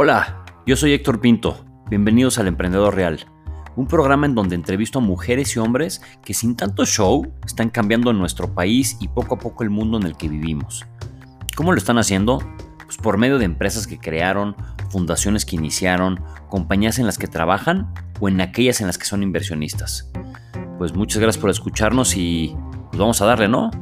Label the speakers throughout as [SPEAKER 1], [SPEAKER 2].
[SPEAKER 1] Hola, yo soy Héctor Pinto. Bienvenidos al Emprendedor Real, un programa en donde entrevisto a mujeres y hombres que sin tanto show están cambiando nuestro país y poco a poco el mundo en el que vivimos. ¿Cómo lo están haciendo? Pues por medio de empresas que crearon, fundaciones que iniciaron, compañías en las que trabajan o en aquellas en las que son inversionistas. Pues muchas gracias por escucharnos y pues vamos a darle, ¿no?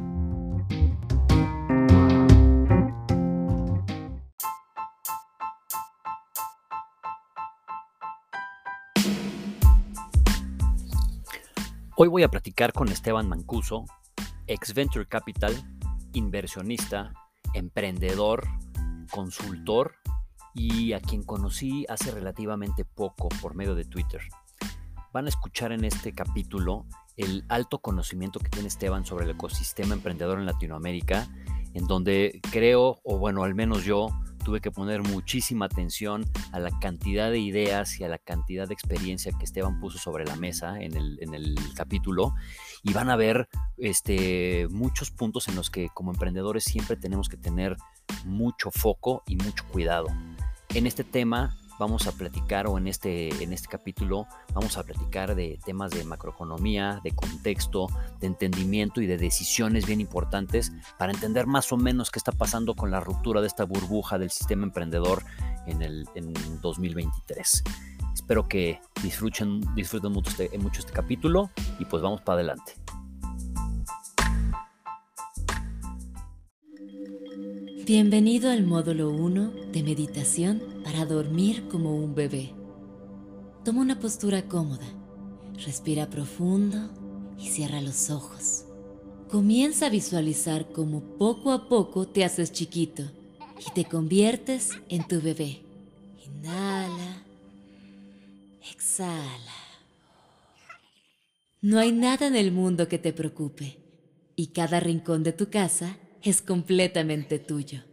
[SPEAKER 1] Hoy voy a platicar con Esteban Mancuso, ex Venture Capital, inversionista, emprendedor, consultor y a quien conocí hace relativamente poco por medio de Twitter. Van a escuchar en este capítulo el alto conocimiento que tiene Esteban sobre el ecosistema emprendedor en Latinoamérica, en donde creo, o bueno, al menos yo, tuve que poner muchísima atención a la cantidad de ideas y a la cantidad de experiencia que Esteban puso sobre la mesa en el, en el capítulo y van a ver este, muchos puntos en los que como emprendedores siempre tenemos que tener mucho foco y mucho cuidado. En este tema vamos a platicar, o en este, en este capítulo, vamos a platicar de temas de macroeconomía, de contexto, de entendimiento y de decisiones bien importantes para entender más o menos qué está pasando con la ruptura de esta burbuja del sistema emprendedor en el en 2023. Espero que disfruten, disfruten mucho este, mucho este capítulo y pues vamos para adelante.
[SPEAKER 2] Bienvenido al módulo 1 de meditación para dormir como un bebé. Toma una postura cómoda, respira profundo y cierra los ojos. Comienza a visualizar cómo poco a poco te haces chiquito y te conviertes en tu bebé. Inhala, exhala. No hay nada en el mundo que te preocupe y cada rincón de tu casa es completamente tuyo.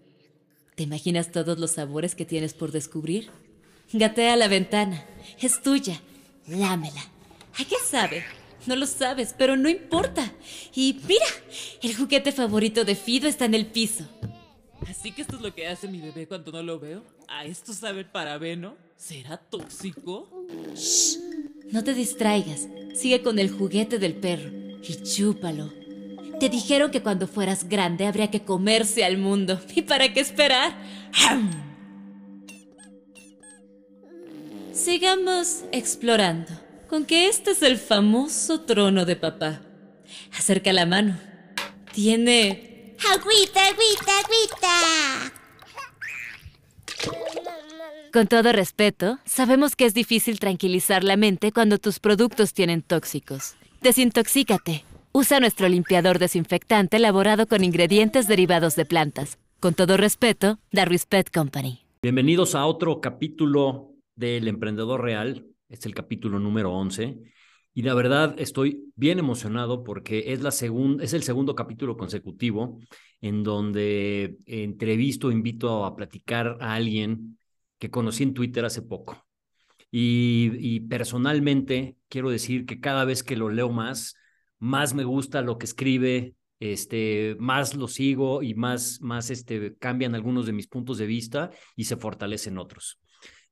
[SPEAKER 2] ¿Te imaginas todos los sabores que tienes por descubrir? Gatea la ventana. Es tuya. Lámela. ¿A qué sabe? No lo sabes, pero no importa. Y mira, el juguete favorito de Fido está en el piso.
[SPEAKER 3] Así que esto es lo que hace mi bebé cuando no lo veo. ¿A esto sabe el parabeno? ¿Será tóxico?
[SPEAKER 2] Shh. No te distraigas. Sigue con el juguete del perro y chúpalo. Te dijeron que cuando fueras grande habría que comerse al mundo. ¿Y para qué esperar? Sigamos explorando, con que este es el famoso trono de papá. Acerca la mano. Tiene...
[SPEAKER 4] ¡Agüita, agüita, agüita!
[SPEAKER 2] Con todo respeto, sabemos que es difícil tranquilizar la mente cuando tus productos tienen tóxicos. Desintoxícate. Usa nuestro limpiador desinfectante elaborado con ingredientes derivados de plantas. Con todo respeto, The Respect Company.
[SPEAKER 1] Bienvenidos a otro capítulo del Emprendedor Real. Es el capítulo número 11. Y la verdad estoy bien emocionado porque es, la es el segundo capítulo consecutivo en donde entrevisto, invito a platicar a alguien que conocí en Twitter hace poco. Y, y personalmente quiero decir que cada vez que lo leo más, más me gusta lo que escribe, este, más lo sigo y más, más este, cambian algunos de mis puntos de vista y se fortalecen otros.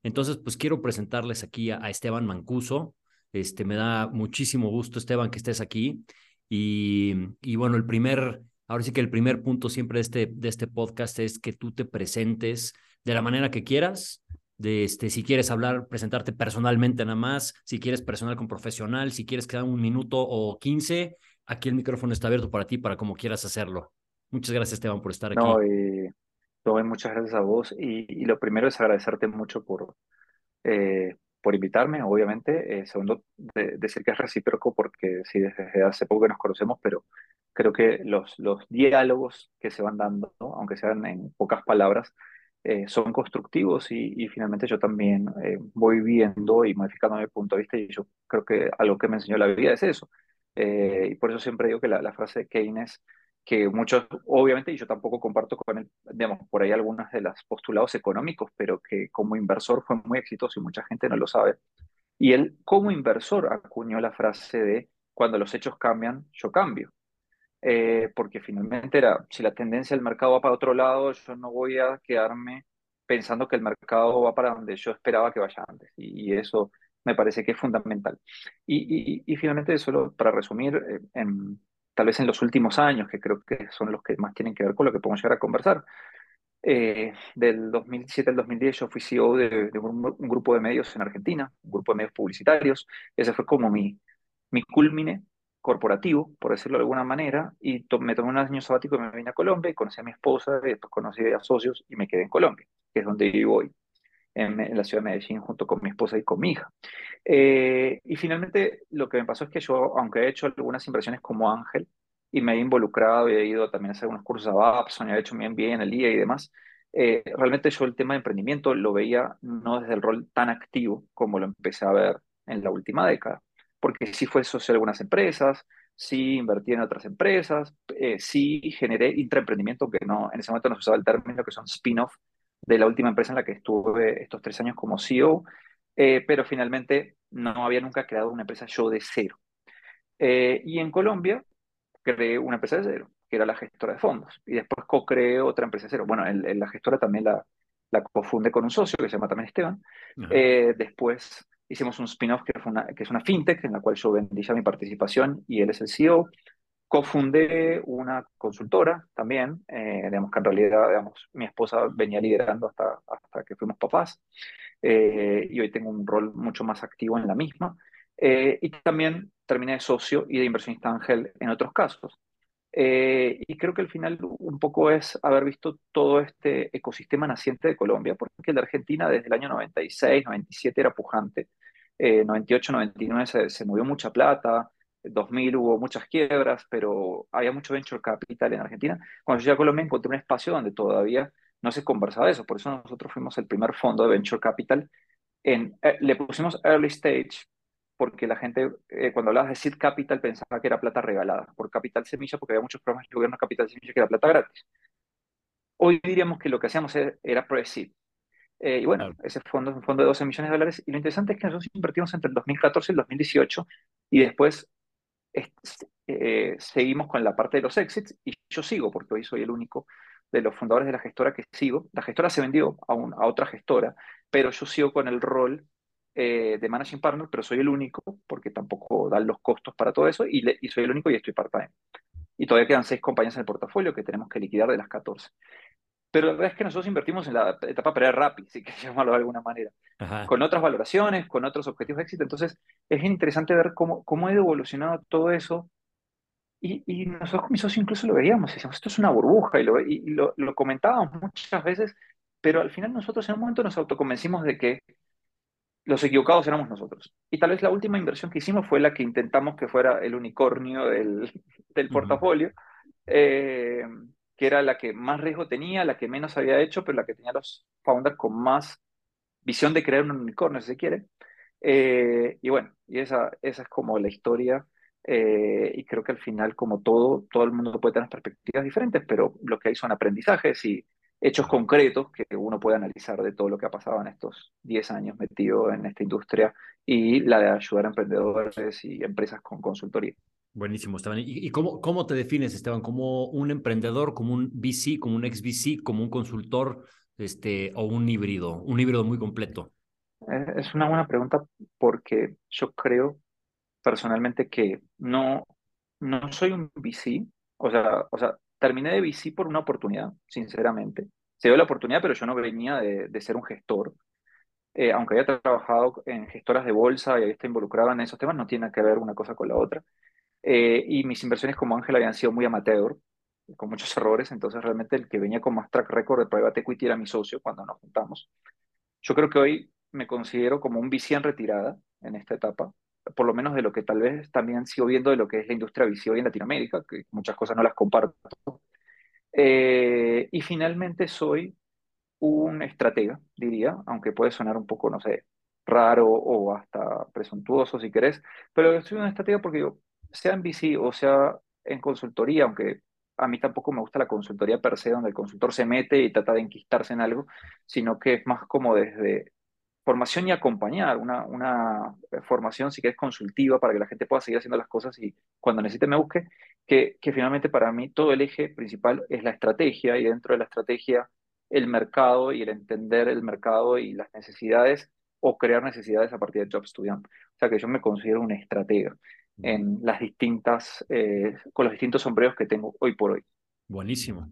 [SPEAKER 1] Entonces, pues quiero presentarles aquí a, Esteban Mancuso. Este, me da muchísimo gusto, Esteban, que estés aquí. Y, y, bueno, el primer, ahora sí que el primer punto siempre de este, de este podcast es que tú te presentes de la manera que quieras, de este, si quieres hablar, presentarte personalmente nada más, si quieres personal con profesional, si quieres quedar un minuto o quince, aquí el micrófono está abierto para ti, para como quieras hacerlo. Muchas gracias, Esteban, por estar aquí.
[SPEAKER 5] No, y, muchas gracias a vos. Y, y, lo primero es agradecerte mucho por, eh, por invitarme, obviamente. Eh, segundo, de, decir que es recíproco, porque sí, desde hace poco que nos conocemos, pero creo que los, los diálogos que se van dando, ¿no? aunque sean en pocas palabras, eh, son constructivos y, y, finalmente yo también eh, voy viendo y modificando mi punto de vista y yo creo que algo que me enseñó la vida es eso. Eh, y por eso siempre digo que la, la, frase de Keynes, que muchos, obviamente, y yo tampoco comparto con él, digamos, por ahí algunas de los postulados económicos, pero que como inversor fue muy exitoso y mucha gente no lo sabe. Y él como inversor acuñó la frase de cuando los hechos cambian, yo cambio. Eh, porque finalmente era, si la tendencia del mercado va para otro lado, yo no voy a quedarme pensando que el mercado va para donde yo esperaba que vaya antes. Y, eso me parece que es fundamental. Y, y, finalmente, solo para resumir, eh, en, tal vez en los últimos años, que creo que son los que más tienen que ver con lo que podemos llegar a conversar, eh, del 2007 al 2010 yo fui CEO de, un, grupo de medios en Argentina, un grupo de medios publicitarios. Ese fue como mi, mi culmine corporativo, por decirlo de alguna manera, y me tomé un año sabático y me vine a Colombia y conocí a mi esposa, y después conocí a socios y me quedé en Colombia, que es donde vivo hoy, en, la ciudad de Medellín, junto con mi esposa y con mi hija. Eh, y finalmente lo que me pasó es que yo, aunque he hecho algunas inversiones como ángel, y me he involucrado y he ido también a hacer unos cursos a Babson, he hecho mi MBA en el día y demás, eh, realmente yo el tema de emprendimiento lo veía no desde el rol tan activo como lo empecé a ver en la última década porque sí fue socio de algunas empresas, sí invertí en otras empresas, eh, sí generé intraemprendimiento, que no, en ese momento no se usaba el término, que son spin-off de la última empresa en la que estuve estos tres años como CEO, eh, pero finalmente no había nunca creado una empresa yo de cero. Eh, y en Colombia creé una empresa de cero, que era la gestora de fondos, y después co-creé otra empresa de cero. Bueno, la gestora también la, la cofundé con un socio que se llama también Esteban. después Hicimos un spin-off que, que, es una fintech en la cual yo vendí mi participación y él es el CEO. Cofundé una consultora también, eh, digamos que en realidad digamos, mi esposa venía liderando hasta, hasta que fuimos papás eh, y hoy tengo un rol mucho más activo en la misma. Eh, y también terminé de socio y de inversionista ángel en otros casos. Eh, y creo que al final un poco es haber visto todo este ecosistema naciente de Colombia, porque de Argentina desde el año 96, 97 era pujante, eh, 98, 99 se, se, movió mucha plata, 2000 hubo muchas quiebras, pero había mucho venture capital en Argentina. Cuando yo llegué a Colombia encontré un espacio donde todavía no se conversaba de eso, por eso nosotros fuimos el primer fondo de venture capital. En, eh, le pusimos early stage porque la gente, eh, cuando hablabas de seed capital, pensaba que era plata regalada, por capital semilla, porque había muchos programas de gobierno capital semilla que era plata gratis. Hoy diríamos que lo que hacíamos era pre-seed. Eh, y bueno, ese fondo es un fondo de 12 millones de dólares. Y lo interesante es que nosotros invertimos entre el 2014 y el 2018 y después eh, seguimos con la parte de los exits y yo sigo, porque hoy soy el único de los fundadores de la gestora que sigo. La gestora se vendió a, a otra gestora, pero yo sigo con el rol eh, de Managing Partner, pero soy el único, porque tampoco dan los costos para todo eso, y, y soy el único y estoy part-time. Y todavía quedan seis compañías en el portafolio que tenemos que liquidar de las 14. Pero la verdad es que nosotros invertimos en la etapa pre-RAPI, si quieres llamarlo de alguna manera, con otras valoraciones, con otros objetivos de éxito. Entonces, es interesante ver cómo, cómo ha evolucionado todo eso. Y, y, nosotros con mi socio incluso lo veíamos, decíamos, esto es una burbuja, y, lo, y lo, lo comentábamos muchas veces, pero al final nosotros en un momento nos autoconvencimos de que los equivocados éramos nosotros. Y tal vez la última inversión que hicimos fue la que intentamos que fuera el unicornio del, del portafolio, eh, que era la que más riesgo tenía, la que menos había hecho, pero la que tenía los founders con más visión de crear un unicornio, si se quiere. Eh, y bueno, y esa, es como la historia. Eh, y creo que al final, como todo, todo el mundo puede tener perspectivas diferentes, pero lo que hay son aprendizajes y hechos concretos que uno puede analizar de todo lo que ha pasado en estos 10 años metido en esta industria y la de ayudar a emprendedores y empresas con consultoría.
[SPEAKER 6] Buenísimo, Esteban. ¿Y, cómo, cómo te defines, Esteban? ¿Como un emprendedor, como un VC, como un ex VC, como un consultor este, o un híbrido? Un híbrido muy completo.
[SPEAKER 5] Eh, es una buena pregunta porque yo creo personalmente que no, no soy un VC. O sea, o sea, terminé de VC por una oportunidad, sinceramente. Se dio la oportunidad, pero yo no venía de, ser un gestor. Eh, aunque haya trabajado en gestoras de bolsa y está involucrado en esos temas, no tiene que ver una cosa con la otra. Eh, y mis inversiones como Ángel habían sido muy amateur, con muchos errores, entonces realmente el que venía con más track record de private equity era mi socio cuando nos juntamos. Yo creo que hoy me considero como un VC en retirada en esta etapa, por lo menos de lo que tal vez también sigo viendo de lo que es la industria visiva en Latinoamérica, que muchas cosas no las comparto. Eh, y finalmente soy un estratega, diría, aunque puede sonar un poco, no sé, raro o hasta presuntuoso si querés, pero soy un estratega porque yo, sea en VC o sea en consultoría, aunque a mí tampoco me gusta la consultoría per se, donde el consultor se mete y trata de enquistarse en algo, sino que es más como desde formación y acompañar, una, una eh, formación si quieres consultiva para que la gente pueda seguir haciendo las cosas y cuando necesite me busque, que, que finalmente para mí todo el eje principal es la estrategia y dentro de la estrategia el mercado y el entender el mercado y las necesidades o crear necesidades a partir de Job Studiant. O sea que yo me considero un estratega en las distintas, eh, con los distintos sombreros que tengo hoy por hoy.
[SPEAKER 1] Buenísimo.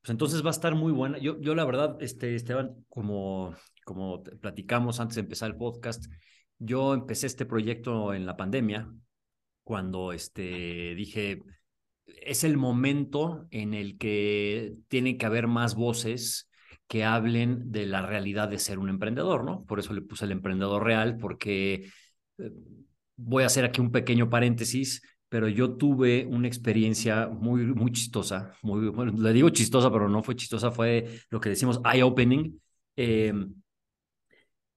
[SPEAKER 1] Pues entonces va a estar muy buena. Yo, yo la verdad, este, Esteban, como, como platicamos antes de empezar el podcast, yo empecé este proyecto en la pandemia, cuando este, dije, es el momento en el que tiene que haber más voces que hablen de la realidad de ser un emprendedor, ¿no? Por eso le puse el emprendedor real, porque eh, voy a hacer aquí un pequeño paréntesis pero yo tuve una experiencia muy, muy chistosa, muy, bueno, le digo chistosa, pero no fue chistosa, fue lo que decimos eye-opening. Em,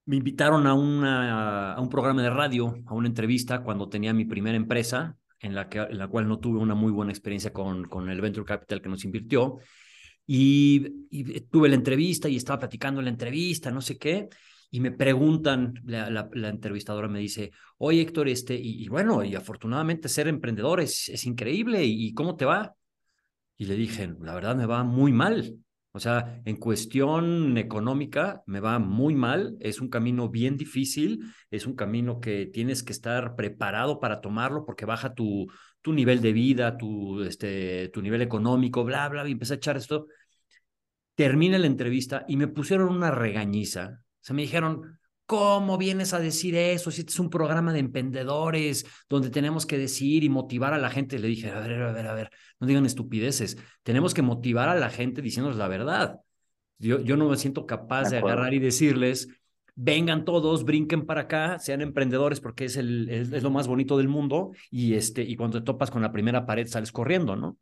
[SPEAKER 1] me invitaron a, una, a un programa de radio, a una entrevista cuando tenía mi primera empresa, en la, que, en la cual no tuve una muy buena experiencia con, con el Venture Capital que nos invirtió. Y, y tuve la entrevista y estaba platicando la entrevista, no sé qué y me preguntan, la, la, entrevistadora me dice, oye Héctor, este, y, bueno, y afortunadamente ser emprendedor es, es increíble, ¿Y, cómo te va? Y le dije, la verdad me va muy mal. O sea, en cuestión económica me va muy mal, es un camino bien difícil, es un camino que tienes que estar preparado para tomarlo porque baja tu, tu nivel de vida, tu, este, tu nivel económico, bla, bla, y empecé a echar esto. Termina la entrevista y me pusieron una regañiza sea, me dijeron, ¿cómo vienes a decir eso? Si este es un programa de emprendedores donde tenemos que decir y motivar a la gente. Le dije, a ver, a ver, a ver, no digan estupideces. Tenemos que motivar a la gente diciéndoles la verdad. Yo, yo no me siento capaz de, agarrar y decirles, vengan todos, brinquen para acá, sean emprendedores porque es, el, es, lo más bonito del mundo y, este, y cuando te topas con la primera pared sales corriendo, ¿no?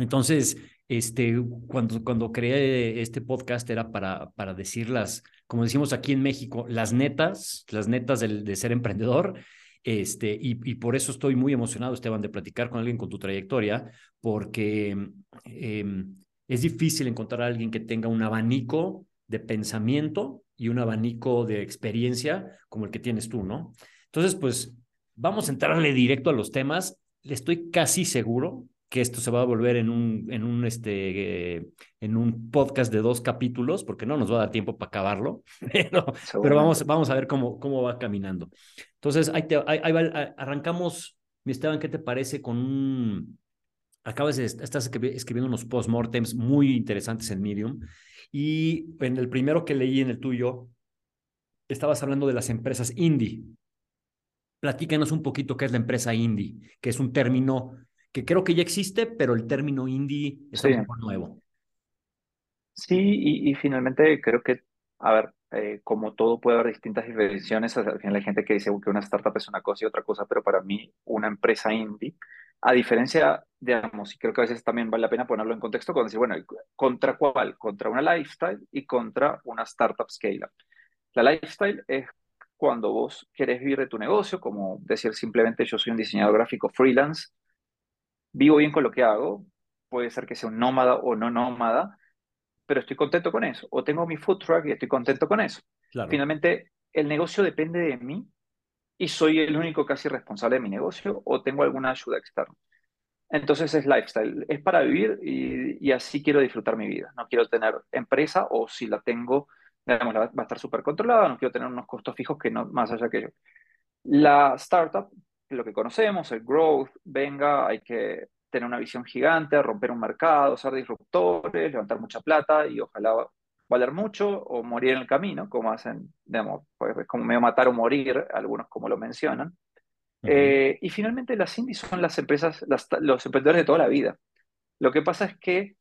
[SPEAKER 1] Entonces, este, cuando, cuando creé este podcast era para, para decir las, como decimos aquí en México, las netas, las netas del, de ser emprendedor. Este, y, y, por eso estoy muy emocionado, Esteban, de platicar con alguien con tu trayectoria, porque em, es difícil encontrar a alguien que tenga un abanico de pensamiento y un abanico de experiencia como el que tienes tú, ¿no? Entonces, pues vamos a entrarle directo a los temas. Estoy casi seguro que esto se va a volver en un, en un, este, en un podcast de dos capítulos, porque no nos va a dar tiempo para acabarlo, pero, pero vamos, vamos a ver cómo, cómo va caminando. Entonces, ahí, te, ahí, arrancamos, mi Esteban, ¿qué te parece con un... Acabas de, estás escribiendo unos postmortems muy interesantes en Medium, y en el primero que leí en el tuyo, estabas hablando de las empresas indie. Platícanos un poquito qué es la empresa indie, que es un término que creo que ya existe, pero el término indie es un poco nuevo.
[SPEAKER 5] Sí, y, finalmente creo que, a ver, eh, como todo puede haber distintas definiciones, al final hay gente que dice que una startup es una cosa y otra cosa, pero para mí una empresa indie, a diferencia, digamos, y creo que a veces también vale la pena ponerlo en contexto, cuando decir, bueno, ¿contra cuál? Contra una lifestyle y contra una startup scale-up. La lifestyle es cuando vos querés vivir de tu negocio, como decir simplemente yo soy un diseñador gráfico freelance, vivo bien con lo que hago, puede ser que sea un nómada o no nómada, pero estoy contento con eso. O tengo mi food truck y estoy contento con eso. Finalmente, el negocio depende de mí y soy el único casi responsable de mi negocio o tengo alguna ayuda externa. Entonces es lifestyle, es para vivir y, así quiero disfrutar mi vida. No quiero tener empresa o si la tengo, digamos, va a estar súper controlada, no quiero tener unos costos fijos que no más allá que yo. La startup lo que conocemos, el growth, venga, hay que tener una visión gigante, romper un mercado, ser disruptores, levantar mucha plata y ojalá valer mucho o morir en el camino, como hacen, digamos, pues es como medio matar o morir, algunos como lo mencionan. Eh, y finalmente las indies son las empresas, los emprendedores de toda la vida. Lo que pasa es que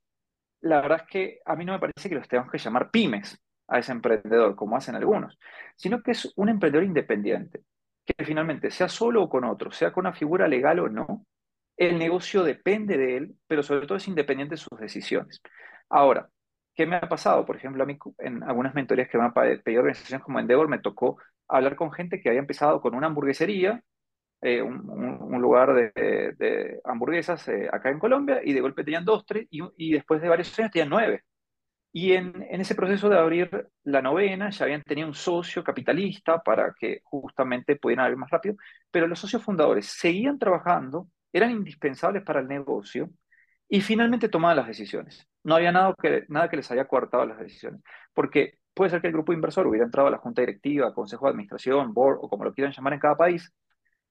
[SPEAKER 5] la verdad es que a mí no me parece que los tengamos que llamar pymes a ese emprendedor, como hacen algunos, sino que es un emprendedor independiente que finalmente, sea solo o con otro, sea con una figura legal o no, el negocio depende de él, pero sobre todo es independiente de sus decisiones. Ahora, ¿qué me ha pasado? Por ejemplo, a mí en algunas mentorías que me han pedido organizaciones como Endeavor, me tocó hablar con gente que había empezado con una hamburguesería, eh, un, lugar de, hamburguesas eh, acá en Colombia, y de golpe tenían dos, tres, y, y después de varios años tenían nueve. Y en, ese proceso de abrir la novena ya habían tenido un socio capitalista para que justamente pudieran abrir más rápido, pero los socios fundadores seguían trabajando, eran indispensables para el negocio y finalmente tomaban las decisiones. No había nada que, nada que les haya coartado las decisiones, porque puede ser que el grupo inversor hubiera entrado a la junta directiva, consejo de administración, board o como lo quieran llamar en cada país,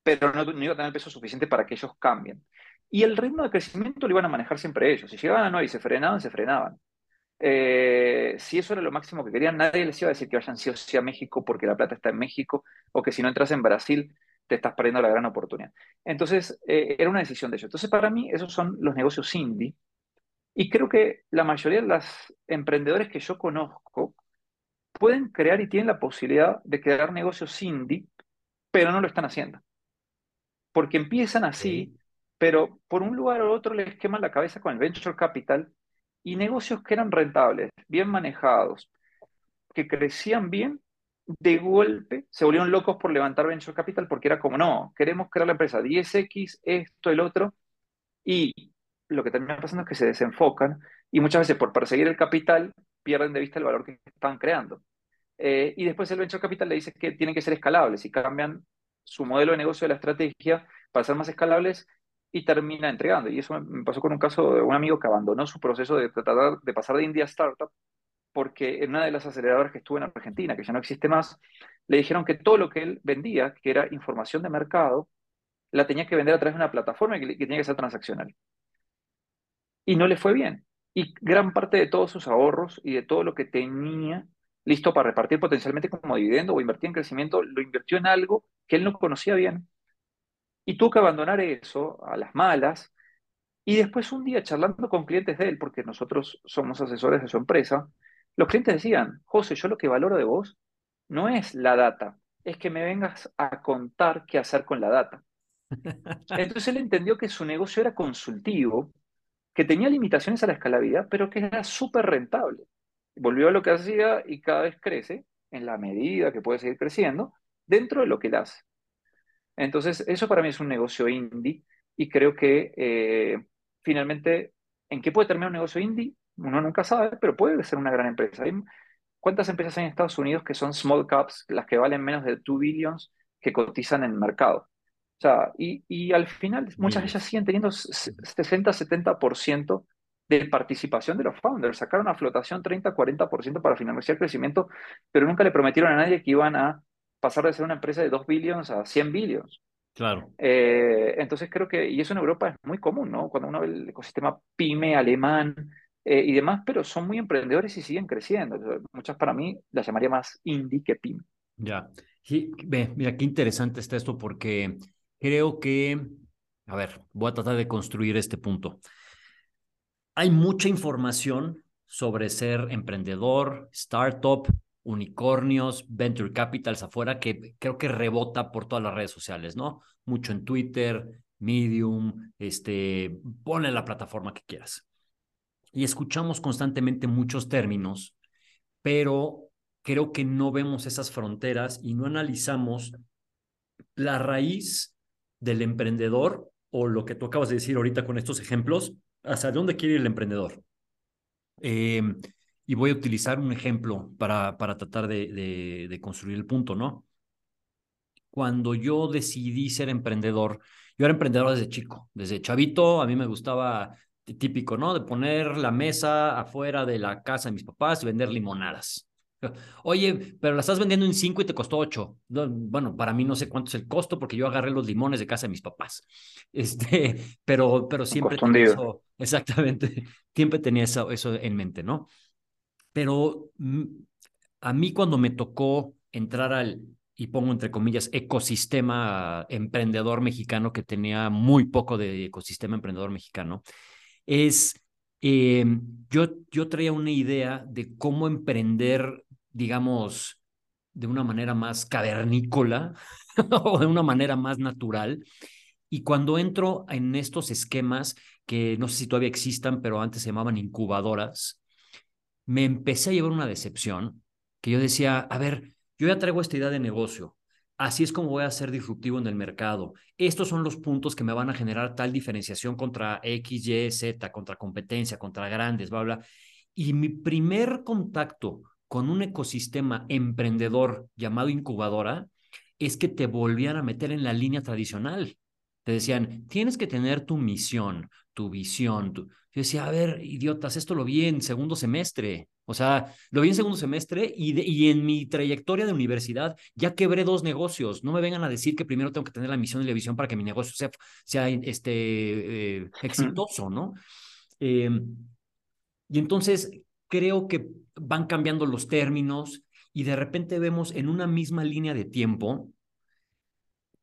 [SPEAKER 5] pero no, no iba a tener peso suficiente para que ellos cambien. Y el ritmo de crecimiento lo iban a manejar siempre ellos. Si llegaban a 9 y se frenaban, se frenaban. Eh, si eso era lo máximo que querían, nadie les iba a decir que vayan sí o sí a México porque la plata está en México, o que si no entras en Brasil te estás perdiendo la gran oportunidad. Entonces, eh, era una decisión de ellos. Entonces, para mí, esos son los negocios indie. Y creo que la mayoría de los emprendedores que yo conozco pueden crear y tienen la posibilidad de crear negocios indie, pero no lo están haciendo. Porque empiezan así, pero por un lugar u otro les queman la cabeza con el venture capital y negocios que eran rentables, bien manejados, que crecían bien, de golpe se volvieron locos por levantar venture capital porque era como, no, queremos crear la empresa 10X, esto, el otro, y lo que termina pasando es que se desenfocan y muchas veces por perseguir el capital pierden de vista el valor que están creando. Eh, y después el venture capital le dice que tienen que ser escalables y cambian su modelo de negocio de la estrategia para ser más escalables y termina entregando. Y eso me pasó con un caso de un amigo que abandonó su proceso de tratar de pasar de India a startup porque en una de las aceleradoras que estuvo en Argentina, que ya no existe más, le dijeron que todo lo que él vendía, que era información de mercado, la tenía que vender a través de una plataforma que, tenía que ser transaccional. Y no le fue bien. Y gran parte de todos sus ahorros y de todo lo que tenía listo para repartir potencialmente como dividendo o invertir en crecimiento, lo invirtió en algo que él no conocía bien y tuvo que abandonar eso a las malas. Y después un día charlando con clientes de él, porque nosotros somos asesores de su empresa, los clientes decían, José, yo lo que valoro de vos no es la data, es que me vengas a contar qué hacer con la data. Entonces él entendió que su negocio era consultivo, que tenía limitaciones a la escalabilidad, pero que era súper rentable. Volvió a lo que hacía y cada vez crece, en la medida que puede seguir creciendo, dentro de lo que él hace. Entonces, eso para mí es un negocio indie y creo que eh, finalmente, ¿en qué puede terminar un negocio indie? Uno nunca sabe, pero puede ser una gran empresa. ¿Cuántas empresas hay en Estados Unidos que son small caps, las que valen menos de 2 billions, que cotizan en el mercado? O sea, y, y al final muchas de ellas siguen teniendo 60-70% de participación de los founders. Sacaron a flotación 30-40% para financiar el crecimiento, pero nunca le prometieron a nadie que iban a pasar de ser una empresa de 2 billions a 100 billions.
[SPEAKER 1] Claro.
[SPEAKER 5] Eh, entonces creo que, y eso en Europa es muy común, ¿no? Cuando uno ve el ecosistema pyme, alemán eh, y demás, pero son muy emprendedores y siguen creciendo. Muchas para mí las llamaría más indie que pyme.
[SPEAKER 1] Ya. Sí, mira, qué interesante está esto porque creo que, a ver, voy a tratar de construir este punto. Hay mucha información sobre ser emprendedor, startup, unicornios, venture capitals afuera, que creo que rebota por todas las redes sociales, ¿no? Mucho en Twitter, Medium, este, ponle la plataforma que quieras. Y escuchamos constantemente muchos términos, pero creo que no vemos esas fronteras y no analizamos la raíz del emprendedor o lo que tú acabas de decir ahorita con estos ejemplos, hacia dónde quiere ir el emprendedor. Eh, y voy a utilizar un ejemplo para, para tratar de, de, construir el punto, ¿no? Cuando yo decidí ser emprendedor, yo era emprendedor desde chico, desde chavito, a mí me gustaba típico, ¿no? De poner la mesa afuera de la casa de mis papás y vender limonadas. Oye, pero la estás vendiendo en cinco y te costó ocho. bueno, para mí no sé cuánto es el costo porque yo agarré los limones de casa de mis papás. Este, pero, pero siempre tenía eso, exactamente, siempre tenía eso, eso en mente, ¿no? Pero mm, a mí cuando me tocó entrar al, y pongo entre comillas, ecosistema emprendedor mexicano, que tenía muy poco de ecosistema emprendedor mexicano, es, eh, yo, yo traía una idea de cómo emprender, digamos, de una manera más cavernícola o de una manera más natural. Y cuando entro en estos esquemas, que no sé si todavía existan, pero antes se llamaban incubadoras, me empecé a llevar una decepción que yo decía, a ver, yo ya traigo esta idea de negocio, así es como voy a ser disruptivo en el mercado. Estos son los puntos que me van a generar tal diferenciación contra X, Y, Z, contra competencia, contra grandes, bla, bla. Y mi primer contacto con un ecosistema emprendedor llamado incubadora es que te volvían a meter en la línea tradicional. te decían, tienes que tener tu misión, tu visión. Tu... Yo decía, a ver, idiotas, esto lo vi en segundo semestre. O sea, lo vi en segundo semestre y, y en mi trayectoria de universidad ya quebré dos negocios. No me vengan a decir que primero tengo que tener la misión y la visión para que mi negocio sea, sea este, eh, exitoso, ¿no? Eh, y entonces creo que van cambiando los términos y de repente vemos en una misma línea de tiempo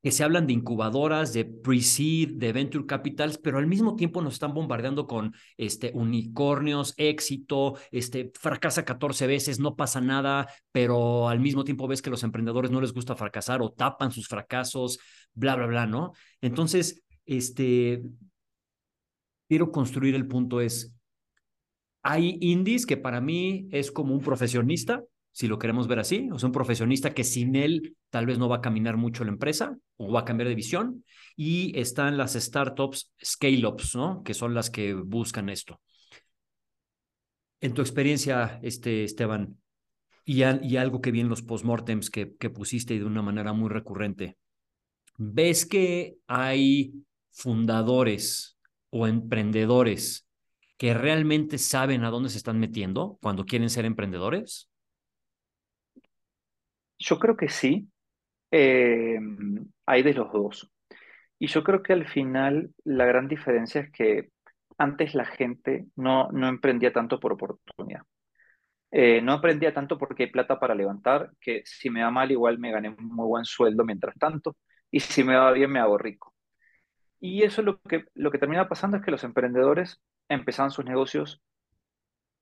[SPEAKER 1] que se hablan de incubadoras, de pre-seed, de venture capitals, pero al mismo tiempo nos están bombardeando con este, unicornios, éxito, este, fracasa 14 veces, no pasa nada, pero al mismo tiempo ves que los emprendedores no les gusta fracasar o tapan sus fracasos, bla, bla, bla, ¿no? Entonces, este, quiero construir el punto es, hay indies que para mí es como un profesionista, si lo queremos ver así, o sea, un profesionista que sin él tal vez no va a caminar mucho la empresa o va a cambiar de visión. Y están las startups scale-ups, ¿no? Que son las que buscan esto. En tu experiencia, este, Esteban, y, y algo que vi en los postmortems que, que pusiste de una manera muy recurrente, ¿ves que hay fundadores o emprendedores que realmente saben a dónde se están metiendo cuando quieren ser emprendedores?
[SPEAKER 5] Yo creo que sí, eh, hay de los dos. Y yo creo que al final la gran diferencia es que antes la gente no, no emprendía tanto por oportunidad. Eh, no emprendía tanto porque hay plata para levantar, que si me va mal igual me gané un muy buen sueldo mientras tanto, y si me va bien me hago rico. Y eso lo que, lo que termina pasando es que los emprendedores empezaban sus negocios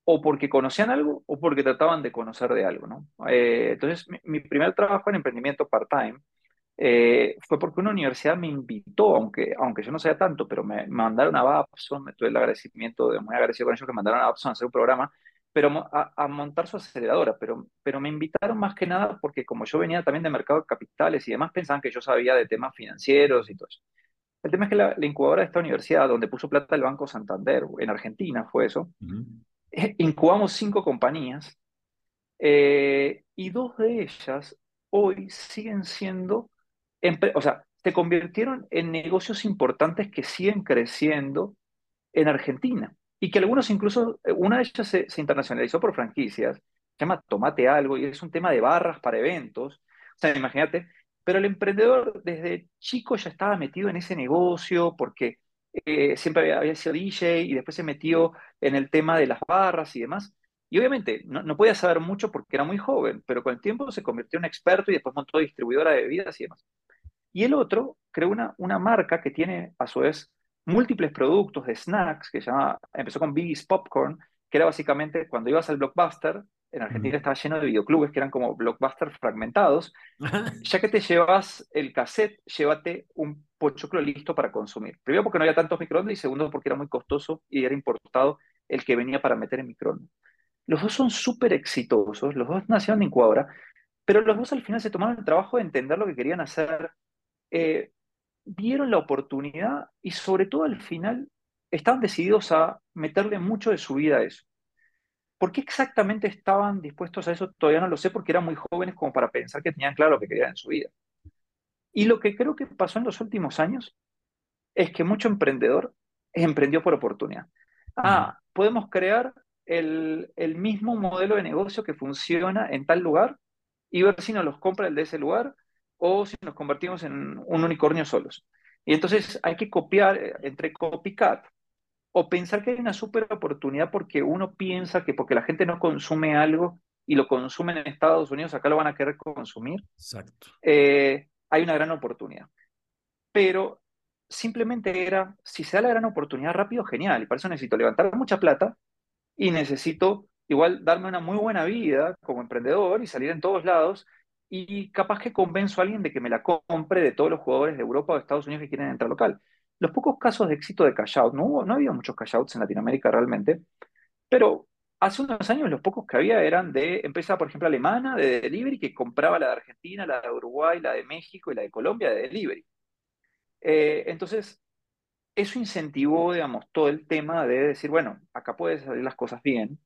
[SPEAKER 5] o porque conocían algo o porque trataban de conocer de algo, ¿no? Eh, entonces, mi, primer trabajo en emprendimiento part-time eh, fue porque una universidad me invitó, aunque, aunque yo no sabía tanto, pero me, mandaron a Babson, me tuve el agradecimiento, de, muy agradecido con ellos que me mandaron a Babson a hacer un programa, pero a, montar su aceleradora, pero, pero me invitaron más que nada porque como yo venía también de mercado de capitales y demás, pensaban que yo sabía de temas financieros y todo eso. El tema es que la, incubadora de esta universidad, donde puso plata el Banco Santander, en Argentina fue eso, incubamos cinco compañías eh, y dos de ellas hoy siguen siendo, o sea, se convirtieron en negocios importantes que siguen creciendo en Argentina y que algunos incluso, eh, una de ellas se, se internacionalizó por franquicias, se llama Tomate Algo y es un tema de barras para eventos. O sea, imagínate, pero el emprendedor desde chico ya estaba metido en ese negocio porque eh, siempre había, sido DJ y después se metió en el tema de las barras y demás. Y obviamente no, no, podía saber mucho porque era muy joven, pero con el tiempo se convirtió en experto y después montó distribuidora de bebidas y demás. Y el otro creó una, una marca que tiene a su vez múltiples productos de snacks, que se empezó con Biggie's Popcorn, que era básicamente cuando ibas al blockbuster, en Argentina estaba lleno de videoclubes que eran como blockbusters fragmentados. ya que te llevas el cassette, llévate un pochoclo listo para consumir. Primero porque no había tantos microondas y segundo porque era muy costoso y era importado el que venía para meter en microondas. Los dos son súper exitosos, los dos nacieron de incubadora, pero los dos al final se tomaron el trabajo de entender lo que querían hacer, eh, vieron la oportunidad y sobre todo al final estaban decididos a meterle mucho de su vida a eso. ¿Por qué exactamente estaban dispuestos a eso? Todavía no lo sé porque eran muy jóvenes como para pensar que tenían claro lo que querían en su vida. Y lo que creo que pasó en los últimos años es que mucho emprendedor emprendió por oportunidad. Ah, podemos crear el, el, mismo modelo de negocio que funciona en tal lugar y ver si nos los compra el de ese lugar o si nos convertimos en un unicornio solos. Y entonces hay que copiar eh, entre copycat o pensar que hay una super oportunidad porque uno piensa que porque la gente no consume algo y lo consumen en Estados Unidos, acá lo van a querer consumir.
[SPEAKER 1] Exacto.
[SPEAKER 5] Eh, hay una gran oportunidad. Pero simplemente era, si se da la gran oportunidad rápido, genial. Y para eso necesito levantar mucha plata y necesito igual darme una muy buena vida como emprendedor y salir en todos lados. Y capaz que convenzo a alguien de que me la compre de todos los jugadores de Europa o de Estados Unidos que quieren entrar local. Los pocos casos de éxito de cash out, no, no había muchos cash outs en Latinoamérica realmente, pero hace unos años los pocos que había eran de empresa, por ejemplo, alemana de delivery que compraba la de Argentina, la de Uruguay, la de México y la de Colombia de delivery. Eh, entonces, eso incentivó, digamos, todo el tema de decir, bueno, acá pueden salir las cosas bien,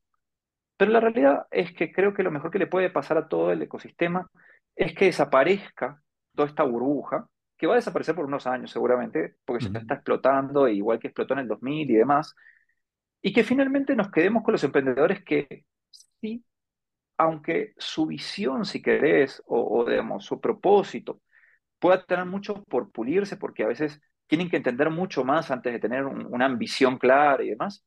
[SPEAKER 5] pero la realidad es que creo que lo mejor que le puede pasar a todo el ecosistema es que desaparezca toda esta burbuja que va a desaparecer por unos años seguramente, porque ya
[SPEAKER 1] Ujú.
[SPEAKER 5] está explotando, igual que explotó en el 2000 y demás, y que finalmente nos quedemos con los emprendedores que sí, aunque su visión, si querés, o, o digamos, su propósito, pueda tener mucho por pulirse, porque a veces tienen que entender mucho más antes de tener un- una ambición clara y demás,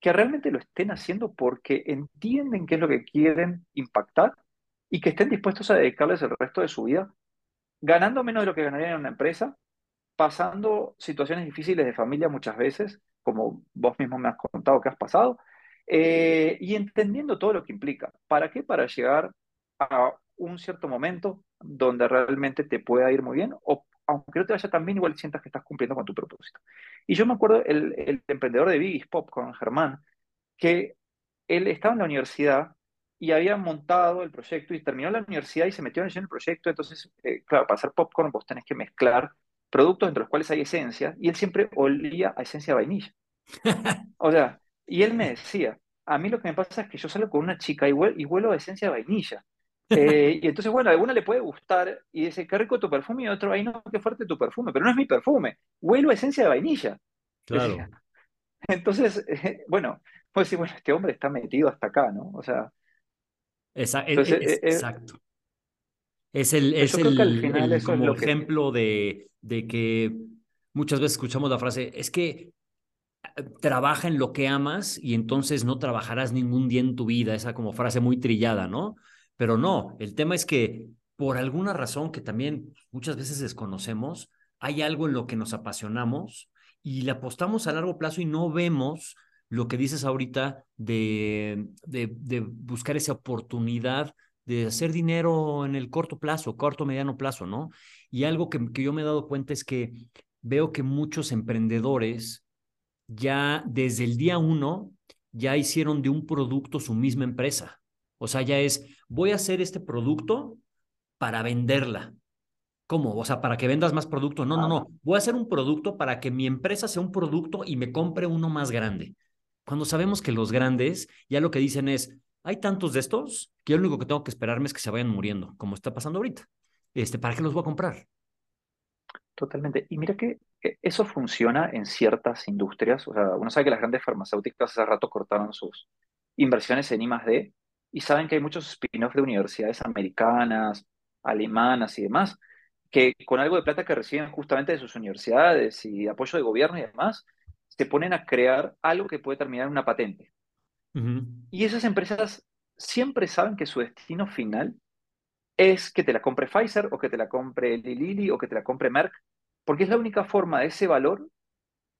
[SPEAKER 5] que realmente lo estén haciendo porque entienden qué es lo que quieren impactar y que estén dispuestos a dedicarles el resto de su vida ganando menos de lo que ganarían en una empresa, pasando situaciones difíciles de familia muchas veces, como vos mismo me has contado que has pasado, eh, y entendiendo todo lo que implica. ¿Para qué? Para llegar a un cierto momento donde realmente te pueda ir muy bien, o aunque no te vaya tan bien, igual sientas que estás cumpliendo con tu propósito. Y yo me acuerdo el, el emprendedor de Biggie Pop con Germán, que él estaba en la universidad y había montado el proyecto y terminó la universidad y se metió en el proyecto. Entonces, eh, claro, para hacer popcorn vos tenés que mezclar productos entre los cuales hay esencia y él siempre olía a esencia de vainilla. O sea, y él me decía, a mí lo que me pasa es que yo salgo con una chica y, huel- y huelo a esencia de vainilla. Eh, y entonces, bueno, a alguna le puede gustar y dice, qué rico tu perfume, y otro, ay, no, qué fuerte tu perfume, pero no es mi perfume, huelo a esencia de vainilla.
[SPEAKER 1] Claro.
[SPEAKER 5] Entonces, eh, bueno, pues decir, bueno, este hombre está metido hasta acá, ¿no? O sea,
[SPEAKER 1] Esa- es-
[SPEAKER 5] entonces,
[SPEAKER 1] es-
[SPEAKER 5] eh, eh,
[SPEAKER 1] exacto. Es el,
[SPEAKER 5] pues
[SPEAKER 1] es
[SPEAKER 5] al
[SPEAKER 1] el,
[SPEAKER 5] final
[SPEAKER 1] el
[SPEAKER 5] eso es
[SPEAKER 1] como
[SPEAKER 5] que,
[SPEAKER 1] ejemplo de, de que muchas veces escuchamos la frase, es que eh, trabaja en lo que amas y entonces no trabajarás ningún día en tu vida, esa como frase muy trillada, ¿no? Pero no, el tema es que por alguna razón que también muchas veces desconocemos, hay algo en lo que nos apasionamos y le apostamos a largo plazo y no vemos lo que dices ahorita de, de, de buscar esa oportunidad de hacer dinero en el corto plazo, corto, mediano plazo, ¿no? Y algo que, que yo me he dado cuenta es que veo que muchos emprendedores ya desde el día uno ya hicieron de un producto su misma empresa. O sea, ya es, voy a hacer este producto para venderla. ¿Cómo? O sea, para que vendas más producto. No, no, no. Voy a hacer un producto para que mi empresa sea un producto y me compre uno más grande. Cuando sabemos que los grandes ya lo que dicen es, hay tantos de estos que yo lo único que tengo que esperarme es que se vayan muriendo, como está pasando ahorita. Este, ¿para qué los voy a comprar?
[SPEAKER 5] totalmente. Y mira que eso funciona en ciertas industrias. O sea, uno sabe que las grandes farmacéuticas hace rato cortaron sus inversiones en I+D y saben que hay muchos spin-off de universidades americanas, alemanas y demás, que con algo de plata que reciben justamente de sus universidades y apoyo de gobierno y demás, se ponen a crear algo que puede terminar en una patente. Y esas empresas siempre saben que su destino final es que te la compre Pfizer o que te la compre Lilly o que te la compre Merck, porque es la única forma de ese valor,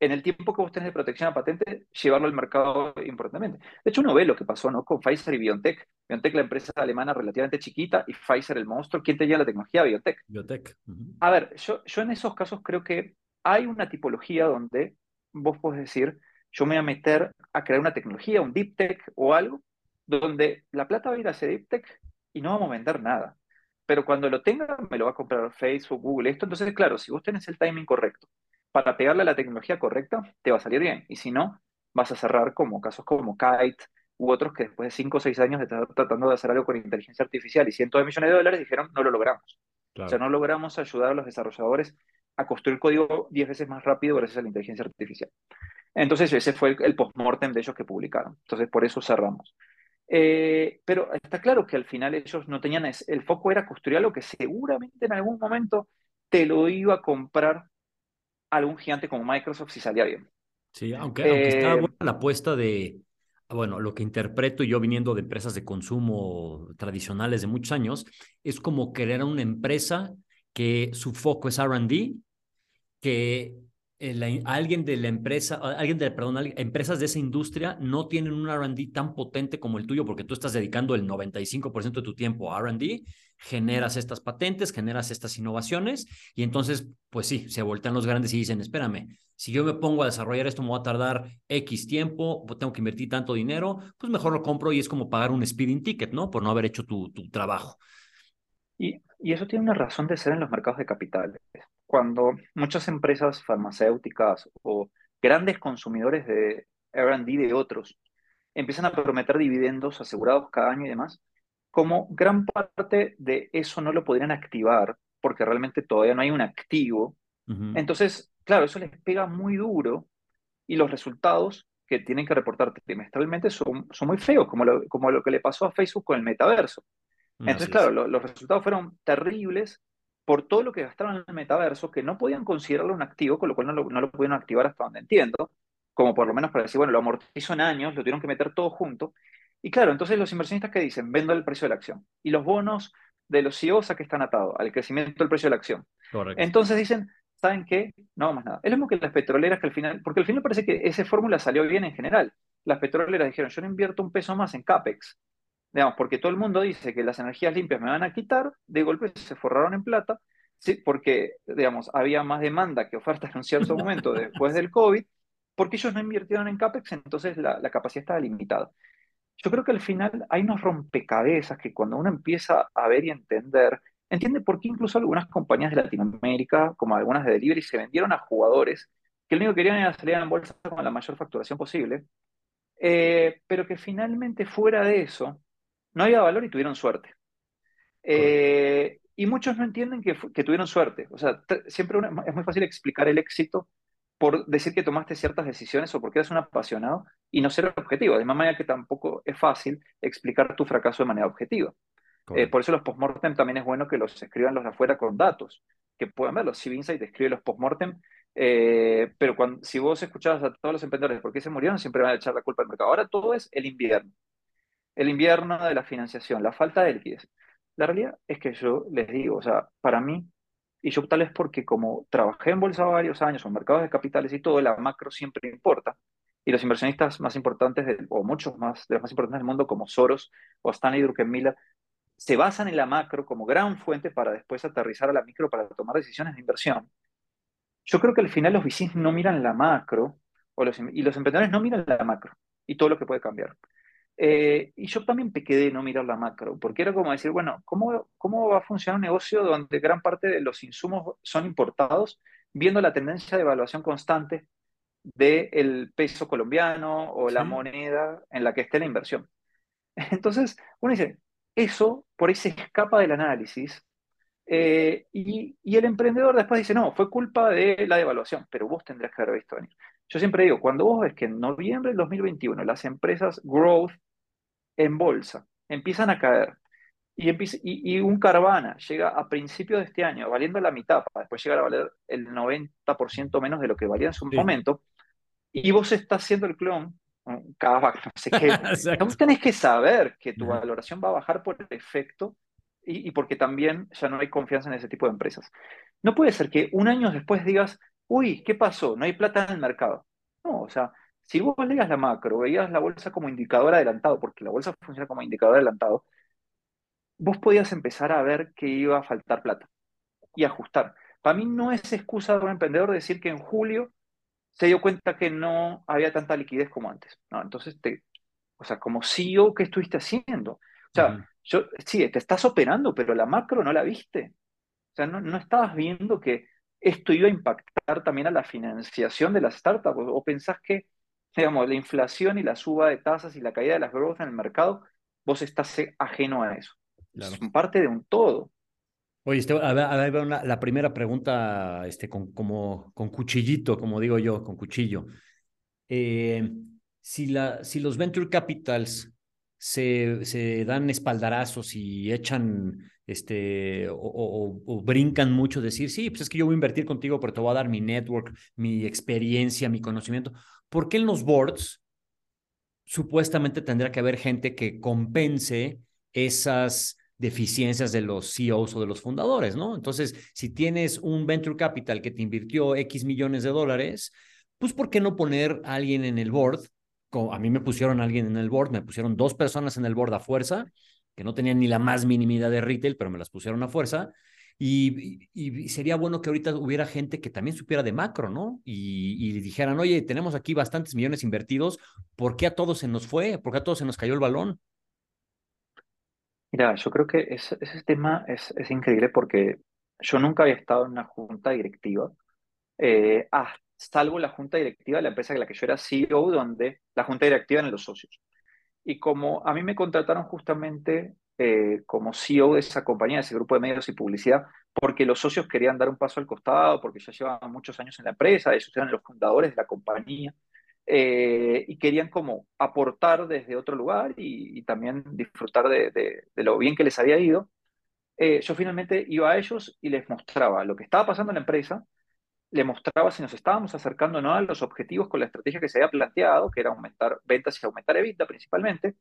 [SPEAKER 5] en el tiempo que vos tenés de protección a patente, llevarlo al mercado importantemente. De hecho, uno ve lo que pasó ¿no? con Pfizer y BioNTech. BioNTech, la empresa alemana relativamente chiquita, y Pfizer, el monstruo. ¿Quién te lleva la tecnología? BioNTech.
[SPEAKER 1] Biotech. Ujú.
[SPEAKER 5] A ver, yo, yo en esos casos creo que hay una tipología donde vos podés decir, yo me voy a meter a crear una tecnología, un deep tech o algo, donde la plata va a ir a ese deep tech y no vamos a vender nada. Pero cuando lo tenga, me lo va a comprar Facebook, Google, esto. Entonces, claro, si vos tenés el timing correcto para pegarle a la tecnología correcta, te va a salir bien. Y si no, vas a cerrar como casos como Kite u otros que después de 5 o 6 años de estar tratando de hacer algo con inteligencia artificial y cientos de millones de dólares, dijeron, no lo logramos. O sea, no logramos ayudar a los desarrolladores a construir código 10 veces más rápido gracias a la inteligencia artificial. Entonces, ese fue el, el postmortem de ellos que publicaron. Entonces, por eso cerramos. Eh, pero está claro que al final ellos no tenían, es- el foco era construir algo que seguramente en algún momento te lo iba a comprar algún gigante como Microsoft si salía bien.
[SPEAKER 1] Sí, aunque, aunque está
[SPEAKER 5] Eh,
[SPEAKER 1] buena la apuesta de, bueno, lo que interpreto yo viniendo de empresas de consumo tradicionales de muchos años, es como crear una empresa que su foco es R&D, que el- alguien de la empresa, alguien de, perdón, empresas de esa industria no tienen un R&D tan potente como el tuyo, porque tú estás dedicando el 95% de tu tiempo a R&D, generas estas patentes, generas estas innovaciones, y entonces, pues sí, se voltean los grandes y dicen, espérame, si yo me pongo a desarrollar esto, me va a tardar X tiempo, tengo que invertir tanto dinero, pues mejor lo compro y es como pagar un speeding ticket, ¿no? Por no haber hecho tu trabajo.
[SPEAKER 5] Y, y eso tiene una razón de ser en los mercados de capitales. Cuando muchas empresas farmacéuticas o grandes consumidores de R&D de otros empiezan a prometer dividendos asegurados cada año y demás, como gran parte de eso no lo podrían activar porque realmente todavía no hay un activo. Entonces, claro, eso les pega muy duro y los resultados que tienen que reportar trimestralmente son, son muy feos, como lo, como lo que le pasó a Facebook con el metaverso. Entonces,
[SPEAKER 1] Así
[SPEAKER 5] claro, lo- los resultados fueron terribles por todo lo que gastaron en el metaverso, que no podían considerarlo un activo, con lo cual no lo, no lo pudieron activar hasta donde entiendo, como por lo menos para decir, bueno, lo amortizo en años, lo tuvieron que meter todo junto. Y claro, entonces los inversionistas que dicen, vendo el precio de la acción. Y los bonos de los CEOs a qué están atados, al crecimiento del precio de la acción.
[SPEAKER 1] Correcto.
[SPEAKER 5] Entonces dicen, ¿saben qué? No más nada. Es lo mismo que las petroleras que al final, porque al final parece que esa fórmula salió bien en general. Las petroleras dijeron, yo no invierto un peso más en CAPEX, digamos, porque todo el mundo dice que las energías limpias me van a quitar, de golpe se forraron en plata, sí, porque, digamos, había más demanda que oferta en un cierto momento después del COVID, porque ellos no invirtieron en CAPEX, entonces la, la capacidad estaba limitada. Yo creo que al final hay unos rompecabezas que cuando uno empieza a ver y entender, entiende por qué incluso algunas compañías de Latinoamérica, como algunas de delivery, se vendieron a jugadores que lo único que querían era salir en bolsa con la mayor facturación posible, eh, pero que finalmente fuera de eso no había valor y tuvieron suerte. Eh, y muchos no entienden que, tuvieron suerte. O sea, siempre una- es muy fácil explicar el éxito por decir que tomaste ciertas decisiones o porque eres un apasionado y no ser objetivo. De misma manera que tampoco es fácil explicar tu fracaso de manera objetiva. Eh, por eso los postmortem también es bueno que los escriban los de afuera con datos, que puedan verlos. Si Insight escribe los postmortem, eh, pero cuando, si vos escuchabas a todos los emprendedores por qué se murieron, siempre van a echar la culpa al mercado. Ahora todo es el invierno el invierno de la financiación, la falta de liquidez. La realidad es que yo les digo, o sea, para mí, y yo tal vez porque como trabajé en bolsa varios años, en mercados de capitales y todo, la macro siempre importa. Y los inversionistas más importantes, o muchos más, de los más importantes del mundo, como Soros o Stanley Druckenmiller, se basan en la macro como gran fuente para después aterrizar a la micro para tomar decisiones de inversión. Yo creo que al final los VCs no miran la macro, o los, y los emprendedores no miran la macro y todo lo que puede cambiar. Eh, y yo también pequé de no mirar la macro, porque era como decir, bueno, ¿cómo, ¿cómo va a funcionar un negocio donde gran parte de los insumos son importados, viendo la tendencia de evaluación constante del peso colombiano o la
[SPEAKER 1] Sí.
[SPEAKER 5] moneda en la que esté la inversión? Entonces, uno dice, eso por ahí se escapa del análisis eh, y, y el emprendedor después dice, no, fue culpa de la devaluación, pero vos tendrías que haber visto venir. Yo siempre digo, cuando vos ves que en noviembre del 2021 las empresas growth en bolsa empiezan a caer y, empieza- y, y un Carvana llega a principios de este año valiendo la mitad para después llegar a valer el 90% menos de lo que valía en su
[SPEAKER 1] Sí.
[SPEAKER 5] momento, y vos estás haciendo el clon, un Kavak, no sé qué, vos tenés que saber que tu valoración va a bajar por efecto y, y porque también ya no hay confianza en ese tipo de empresas. No puede ser que un año después digas, uy, ¿qué pasó? No hay plata en el mercado. No, o sea, si vos leías la macro, veías la bolsa como indicador adelantado, porque la bolsa funciona como indicador adelantado, vos podías empezar a ver que iba a faltar plata y ajustar. Para mí no es excusa de un emprendedor decir que en julio se dio cuenta que no había tanta liquidez como antes. No, entonces, te, o sea, como CEO, ¿qué estuviste haciendo? O sea, yo, sí, te estás operando, pero la macro no la viste. O sea, no, no estabas viendo que esto iba a impactar también a la financiación de las startups, o, pensás que, digamos, la inflación y la suba de tasas y la caída de las growth en el mercado, vos estás eh, ajeno a eso.
[SPEAKER 1] Claro.
[SPEAKER 5] Son parte de un todo.
[SPEAKER 1] Oye, Esteban, a ver, a ver, una- la primera pregunta, este, con, como, con cuchillito, como digo yo, con cuchillo. Eh, si, la, si los venture capitals se, se dan espaldarazos y echan, este, o, o- o brincan mucho, decir, sí, pues es que yo voy a invertir contigo, pero te voy a dar mi network, mi experiencia, mi conocimiento. ¿Por qué en los boards supuestamente tendría que haber gente que compense esas deficiencias de los CEOs o de los fundadores, ¿no? Entonces, si tienes un venture capital que te invirtió X millones de dólares, pues ¿por qué no poner a alguien en el board? Como a mí me pusieron a alguien en el board, me pusieron dos personas en el board a fuerza, que no tenían ni la más mínima idea de retail, pero me las pusieron a fuerza. Y, sería bueno que ahorita hubiera gente que también supiera de macro, ¿no? Y, y dijeran, oye, tenemos aquí bastantes millones invertidos, ¿por qué a todos se nos fue? ¿Por qué a todos se nos cayó el balón?
[SPEAKER 5] Mira, yo creo que ese, tema es, es increíble porque yo nunca había estado en una junta directiva, eh, ah, salvo la junta directiva de la empresa en la que yo era CEO, donde la junta directiva eran los socios. Y como a mí me contrataron justamente eh, como CEO de esa compañía, de ese grupo de medios y publicidad, porque los socios querían dar un paso al costado, porque ya llevaban muchos años en la empresa, ellos eran los fundadores de la compañía, eh, y querían como aportar desde otro lugar y, también disfrutar de, de, lo bien que les había ido. Eh, yo finalmente iba a ellos y les mostraba lo que estaba pasando en la empresa, le mostraba si nos estábamos acercando o no a los objetivos con la estrategia que se había planteado, que era aumentar ventas y aumentar EBITDA principalmente,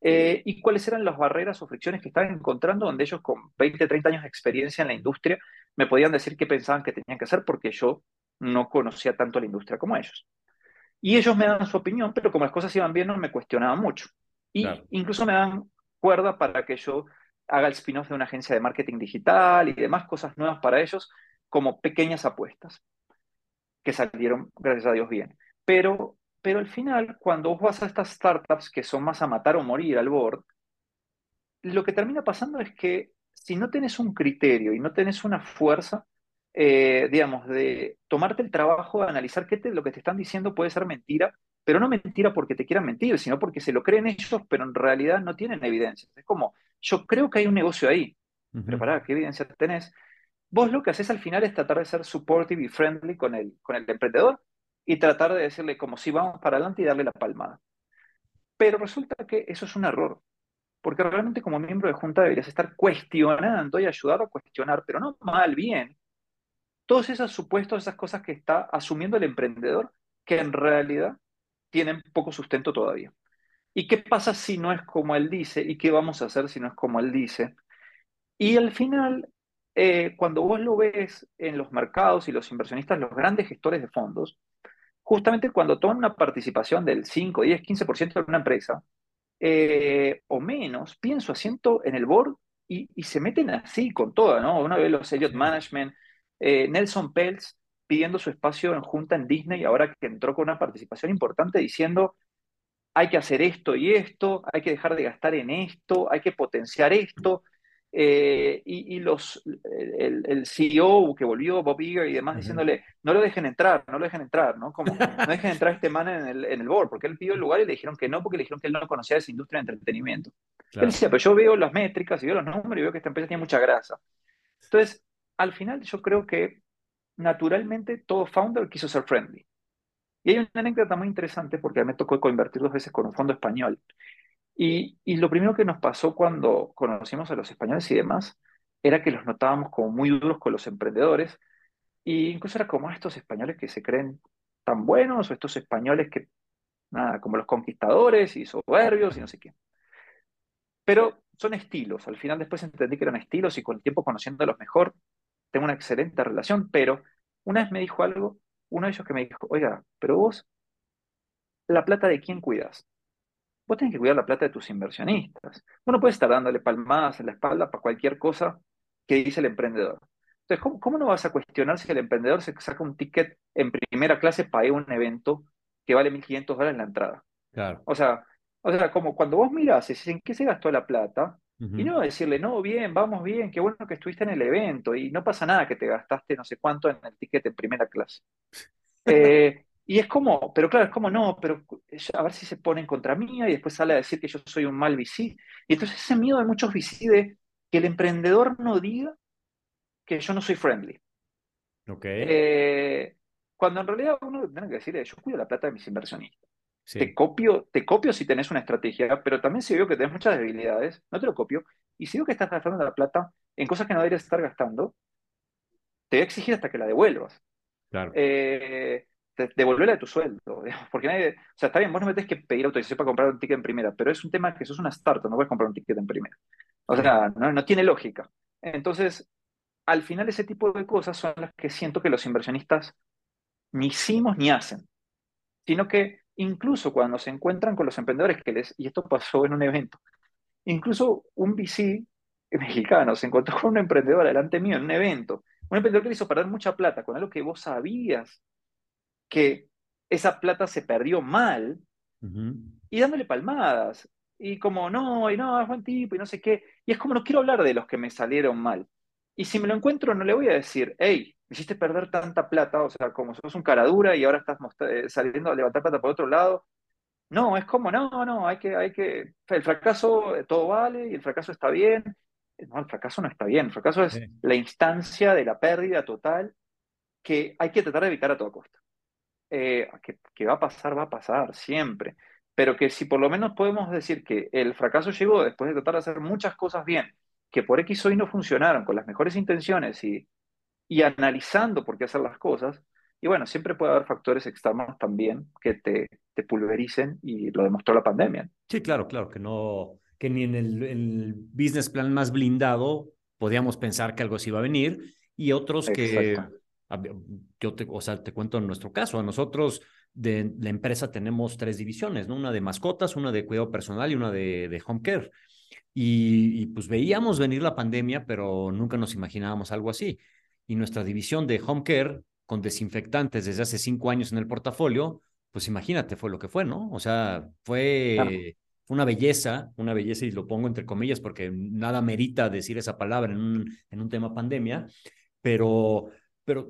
[SPEAKER 5] eh, y cuáles eran las barreras o fricciones que estaban encontrando, donde ellos con 20, 30 años de experiencia en la industria me podían decir qué pensaban que tenían que hacer porque yo no conocía tanto la industria como ellos. Y ellos me dan su opinión, pero como las cosas iban bien, no me cuestionaban mucho. Y incluso me dan cuerda para que yo haga el spin-off de una agencia de marketing digital y demás cosas nuevas para ellos, como pequeñas apuestas, que salieron, gracias a Dios, bien. Pero pero al final, cuando vos vas a estas startups que son más a matar o morir al board, lo que termina pasando es que si no tenés un criterio y no tenés una fuerza, eh, digamos, de tomarte el trabajo de analizar qué lo que te están diciendo puede ser mentira, pero no mentira porque te quieran mentir, sino porque se lo creen ellos, pero en realidad no tienen evidencia. Es como, yo creo que hay un negocio ahí, pero pará, ¿qué evidencia tenés? Vos lo que haces al final es tratar de ser supportive y friendly con el, con el emprendedor, y tratar de decirle como si vamos para adelante y darle la palmada. Pero resulta que eso es un error, porque realmente como miembro de junta deberías estar cuestionando y ayudar a cuestionar, pero no mal, bien, todos esos supuestos, esas cosas que está asumiendo el emprendedor, que en realidad tienen poco sustento todavía. ¿Y qué pasa si no es como él dice? ¿Y qué vamos a hacer si no es como él dice? Y al final, eh, cuando vos lo ves en los mercados y los inversionistas, los grandes gestores de fondos, justamente cuando toman una participación del 5, 10, 15% de una empresa, eh, o menos, pienso asiento en el board y, se meten así con toda, ¿no? Uno ve los Elliott Management, eh, Nelson Peltz pidiendo su espacio en junta en Disney, ahora que entró con una participación importante diciendo, hay que hacer esto y esto, hay que dejar de gastar en esto, hay que potenciar esto, eh, y, los, el, CEO que volvió, Bob Iger y demás, diciéndole, no lo dejen entrar, no lo dejen entrar, ¿no? Como, no dejen entrar este man en el, en el board, porque él pidió el lugar y le dijeron que no, porque le dijeron que él no conocía esa industria de entretenimiento. Él decía, pero yo veo las métricas y veo los números y veo que esta empresa tiene mucha grasa. Entonces, al final yo creo que naturalmente todo founder quiso ser friendly. Y hay una anécdota muy interesante porque a mí me tocó coinvertir dos veces con un fondo español. Y, lo primero que nos pasó cuando conocimos a los españoles y demás era que los notábamos como muy duros con los emprendedores. Y incluso era como estos españoles que se creen tan buenos o estos españoles que, nada, como los conquistadores y soberbios y no sé qué. Pero son estilos. Al final después entendí que eran estilos y con el tiempo conociéndolos mejor, tengo una excelente relación. Pero una vez me dijo algo, uno de ellos que me dijo, oiga, pero vos, ¿la plata de quién cuidas? Vos tenés que cuidar la plata de tus inversionistas. Vos no puedes estar dándole palmadas en la espalda para cualquier cosa que dice el emprendedor. Entonces, ¿cómo, no vas a cuestionar si el emprendedor se saca un ticket en primera clase para ir a un evento que vale 1.500 dólares la entrada?
[SPEAKER 1] Claro.
[SPEAKER 5] O sea, o sea, como cuando vos mirás en qué se gastó la plata, y no decirle, no, bien, vamos bien, qué bueno que estuviste en el evento, y no pasa nada que te gastaste no sé cuánto en el ticket en primera clase. Eh, y es como, pero claro, es como no, pero a ver si se ponen contra mí y después sale a decir que yo soy un mal VC. Y entonces ese miedo de muchos VC de que el emprendedor no diga que yo no soy friendly.
[SPEAKER 1] Ok.
[SPEAKER 5] Eh, cuando en realidad uno tiene que decir, yo cuido la plata de mis inversionistas. Te, copio, te copio si tenés una estrategia, pero también si veo que tenés muchas debilidades, no te lo copio. Y si veo que estás gastando la plata en cosas que no deberías estar gastando, te voy a exigir hasta que la devuelvas.
[SPEAKER 1] Claro.
[SPEAKER 5] Eh, devolverle tu sueldo. Porque nadie, o sea, está bien, vos no me tenés que pedir autorización para comprar un ticket en primera, pero es un tema que sos una startup, no puedes comprar un ticket en primera. O sea, no, no tiene lógica. Entonces, al final ese tipo de cosas son las que siento que los inversionistas ni hicimos ni hacen, sino que incluso cuando se encuentran con los emprendedores que les, y esto pasó en un evento, incluso un VC mexicano se encontró con un emprendedor delante mío en un evento, un emprendedor que le hizo perder mucha plata con algo que vos sabías que esa plata se perdió mal y dándole palmadas. Y como, no, y no, es buen tipo, y no sé qué. Y es como, no quiero hablar de los que me salieron mal. Y si me lo encuentro, no le voy a decir, hey, me hiciste perder tanta plata, o sea, como sos un cara dura y ahora estás eh, saliendo a levantar plata por otro lado. No, es como, no, no, hay que, hay que, el fracaso, eh, todo vale y el fracaso está bien. no, el fracaso no está bien. El fracaso es
[SPEAKER 1] Sí.
[SPEAKER 5] la instancia de la pérdida total que hay que tratar de evitar a toda costa. Eh, que, que va a pasar, va a pasar siempre. Pero que si por lo menos podemos decir que el fracaso llegó después de tratar de hacer muchas cosas bien, que por X o Y no funcionaron con las mejores intenciones y, y analizando por qué hacer las cosas, y bueno, siempre puede haber factores externos también que te, te pulvericen y lo demostró la pandemia.
[SPEAKER 1] Sí, claro, claro, que no, que ni en el, el business plan más blindado podíamos pensar que algo así iba a venir y otros que,
[SPEAKER 5] Exacto.
[SPEAKER 1] ver, yo te, o sea, te cuento en nuestro caso, a nosotros de la empresa tenemos tres divisiones, ¿no? Una de mascotas, una de cuidado personal y una de, de home care. Y, y pues veíamos venir la pandemia, pero nunca nos imaginábamos algo así. Y nuestra división de home care, con desinfectantes desde hace cinco años en el portafolio, pues imagínate, fue lo que fue, ¿no? O sea, fue
[SPEAKER 5] Claro.
[SPEAKER 1] una belleza, una belleza, y lo pongo entre comillas porque nada merita decir esa palabra en un, en un tema pandemia, pero, pero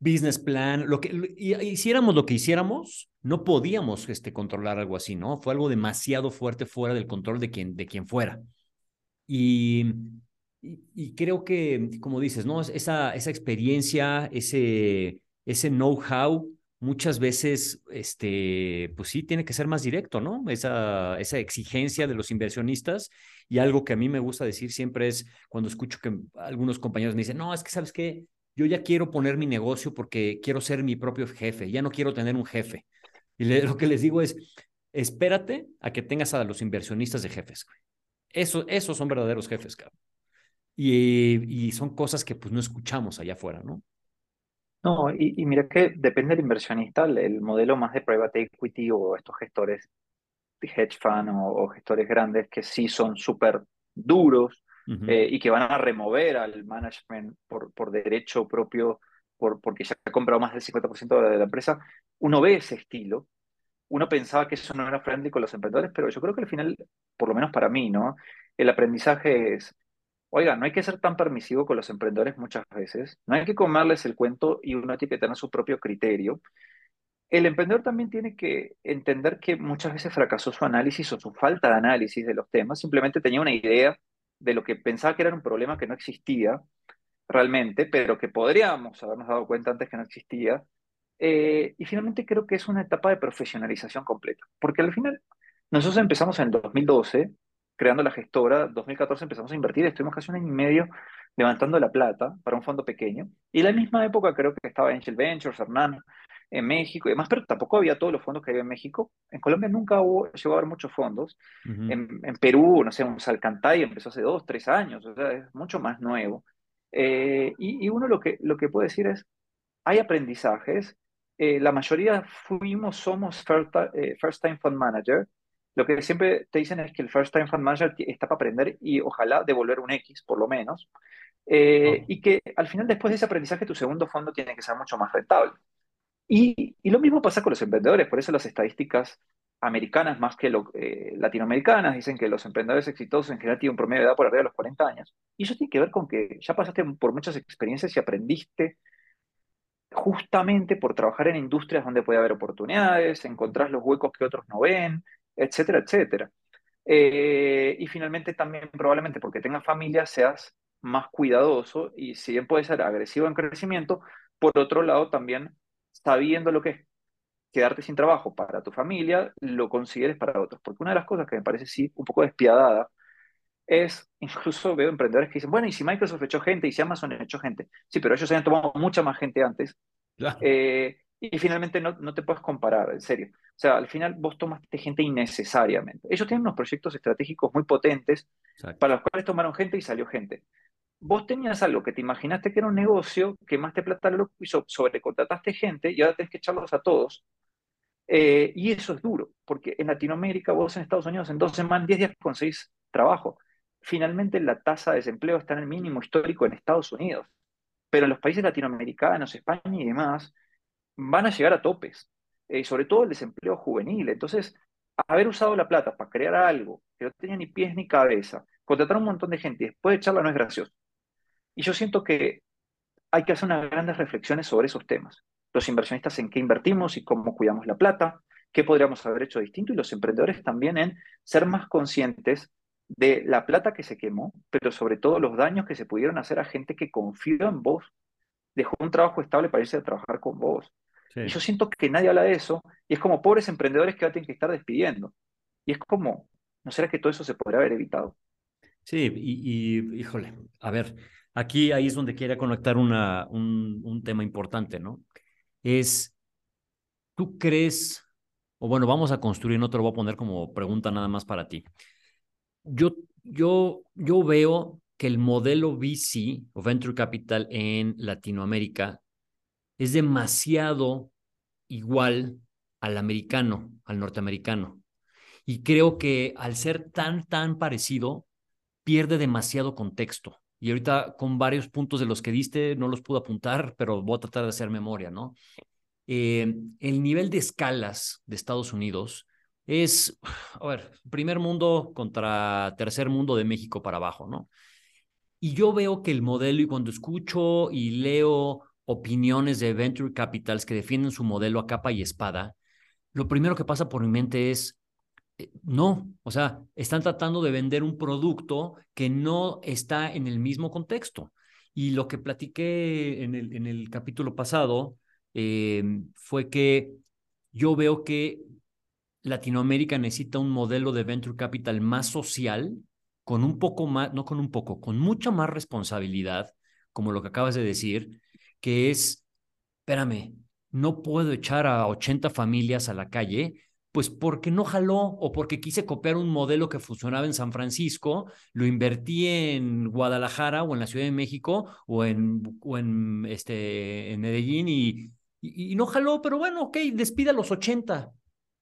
[SPEAKER 1] business plan, lo que hiciéramos lo que hiciéramos, no podíamos este, controlar algo así, ¿no? Fue algo demasiado fuerte fuera del control de quien, de quien fuera. Y, y, y creo que, como dices, ¿no? Esa, esa experiencia, ese, ese know-how, muchas veces, este, pues sí, tiene que ser más directo, ¿no? Esa, esa exigencia de los inversionistas. Y algo que a mí me gusta decir siempre es cuando escucho que algunos compañeros me dicen, no, es que, ¿sabes qué? Yo ya quiero poner mi negocio porque quiero ser mi propio jefe, ya no quiero tener un jefe. Y lo que les digo es, espérate a que tengas a los inversionistas de jefes. esos son verdaderos jefes, cabrón. Y, y son cosas que pues no escuchamos allá afuera, ¿no?
[SPEAKER 5] No, y, mira que depende del inversionista, el, el modelo más de private equity o estos gestores hedge fund o, o gestores grandes que sí son súper duros
[SPEAKER 1] Ujú.
[SPEAKER 5] eh, y que van a remover al management por, por derecho propio, por, porque ya ha comprado más del 50% de la empresa, uno ve ese estilo. Uno pensaba que eso no era friendly con los emprendedores, pero yo creo que al final, por lo menos para mí, ¿no? El aprendizaje es, oiga, no hay que ser tan permisivo con los emprendedores muchas veces, no hay que comerles el cuento y uno tiene que tener su propio criterio. El emprendedor también tiene que entender que muchas veces fracasó su análisis o su falta de análisis de los temas, simplemente tenía una idea de lo que pensaba que era un problema que no existía realmente, pero que podríamos habernos dado cuenta antes que no existía. Eh, y finalmente creo que es una etapa de profesionalización completa, porque al final nosotros empezamos en el 2012 creando la gestora, 2014 empezamos a invertir, estuvimos casi un año y medio levantando la plata para un fondo pequeño, y en la misma época creo que estaba Angel Ventures, Hernán, en México y demás, pero tampoco había todos los fondos que había en México. En Colombia nunca hubo, llegó a haber muchos fondos.
[SPEAKER 1] Ujú.
[SPEAKER 5] En, en Perú, no sé, un Salcantay empezó hace dos, tres años, o sea, es mucho más nuevo. Eh, y, y uno lo que, lo que puede decir es, hay aprendizajes, eh, la mayoría fuimos, somos first, eh, first time fund manager. Lo que siempre te dicen es que el first time fund manager está para aprender y ojalá devolver un X, por lo menos. Eh,
[SPEAKER 1] Oh.
[SPEAKER 5] y que al final, después de ese aprendizaje, tu segundo fondo tiene que ser mucho más rentable. Y, lo mismo pasa con los emprendedores, por eso las estadísticas americanas más que lo- eh, latinoamericanas dicen que los emprendedores exitosos en general tienen un promedio de edad por arriba de los 40 años. Y eso tiene que ver con que ya pasaste por muchas experiencias y aprendiste justamente por trabajar en industrias donde puede haber oportunidades, encontrás los huecos que otros no ven, etcétera, etcétera. Eh, y finalmente también probablemente porque tengas familia seas más cuidadoso y si bien puede ser agresivo en crecimiento, por otro lado también sabiendo lo que es quedarte sin trabajo para tu familia, lo consideres para otros. Porque una de las cosas que me parece sí un poco despiadada es, incluso veo emprendedores que dicen, bueno, y si Microsoft echó gente y si Amazon echó gente, sí, pero ellos habían tomado mucha más gente antes
[SPEAKER 1] Claro.
[SPEAKER 5] eh, y finalmente no, no te puedes comparar, en serio. O sea, al final vos tomaste gente innecesariamente. Ellos tienen unos proyectos estratégicos muy potentes
[SPEAKER 1] Exacto.
[SPEAKER 5] para los cuales tomaron gente y salió gente. Vos tenías algo que te imaginaste que era un negocio, quemaste plata lo y so- sobrecontrataste gente y ahora tenés que echarlos a todos. Eh, y eso es duro, porque en Latinoamérica, vos en Estados Unidos, en dos semanas, 10 días conseguís trabajo. Finalmente, la tasa de desempleo está en el mínimo histórico en Estados Unidos. Pero en los países latinoamericanos, España y demás, van a llegar a topes, eh, sobre todo el desempleo juvenil. Entonces, haber usado la plata para crear algo que no tenía ni pies ni cabeza, contratar a un montón de gente y después echarla no es gracioso. Y yo siento que hay que hacer unas grandes reflexiones sobre esos temas. Los inversionistas en qué invertimos y cómo cuidamos la plata, qué podríamos haber hecho distinto y los emprendedores también en ser más conscientes de la plata que se quemó, pero sobre todo los daños que se pudieron hacer a gente que confió en vos, dejó un trabajo estable para irse a trabajar con vos.
[SPEAKER 1] Sí.
[SPEAKER 5] Y yo siento que nadie habla de eso, y es como pobres emprendedores que ahora tienen que estar despidiendo. Y es como, ¿no será que todo eso se podría haber evitado?
[SPEAKER 1] Sí, y, y, híjole, a ver, aquí ahí es donde quiero conectar un, un tema importante, ¿no? Es, ¿tú crees, o bueno, vamos a construir, no te lo voy a poner como pregunta nada más para ti. Yo, yo, yo veo que el modelo VC o Venture Capital en Latinoamérica es demasiado igual al americano, al norteamericano. Y creo que al ser tan, tan parecido, pierde demasiado contexto. Y ahorita con varios puntos de los que diste no los pude apuntar, pero voy a tratar de hacer memoria, ¿no? Eh, el nivel de escalas de Estados Unidos es, a ver, primer mundo contra tercer mundo de México para abajo, ¿no? Y yo veo que el modelo, y cuando escucho y leo opiniones de venture capitals que defienden su modelo a capa y espada, lo primero que pasa por mi mente es, no, o sea, están tratando de vender un producto que no está en el mismo contexto. Y lo que platiqué en el, en el capítulo pasado eh, fue que yo veo que Latinoamérica necesita un modelo de venture capital más social, con un poco más, no con un poco, con mucha más responsabilidad, como lo que acabas de decir, que es, espérame, no puedo echar a 80 familias a la calle, pues porque no jaló o porque quise copiar un modelo que funcionaba en San Francisco, lo invertí en Guadalajara o en la Ciudad de México o en, o en, este, en Medellín y, y, y no jaló, pero bueno, ok, despida los 80.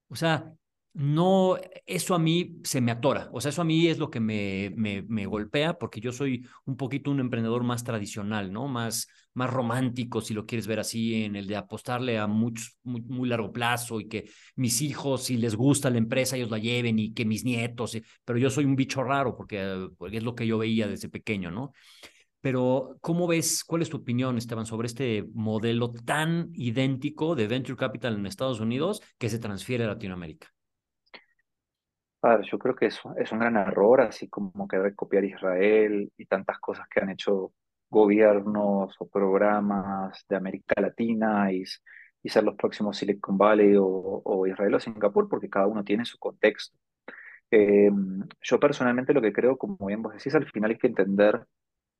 [SPEAKER 1] O sea, no, eso a mí se me atora, o sea, eso a mí es lo que me, me, me, golpea porque yo soy un poquito un emprendedor más tradicional, ¿no? Más, más romántico, si lo quieres ver así, en el de apostarle a mucho, muy, muy largo plazo y que mis hijos, si les gusta la empresa, ellos la lleven y que mis nietos, pero yo soy un bicho raro porque, porque es lo que yo veía desde pequeño, ¿no? Pero, ¿cómo ves, cuál es tu opinión, Esteban, sobre este modelo tan idéntico de Venture Capital en Estados Unidos que se transfiere a Latinoamérica?
[SPEAKER 5] Padre, yo creo que es, es un gran error, así como querer copiar Israel y tantas cosas que han hecho gobiernos o programas de América Latina y, y ser los próximos Silicon Valley o, o, Israel o Singapur, porque cada uno tiene su contexto. Eh, yo personalmente lo que creo, como bien vos decís, al final hay que entender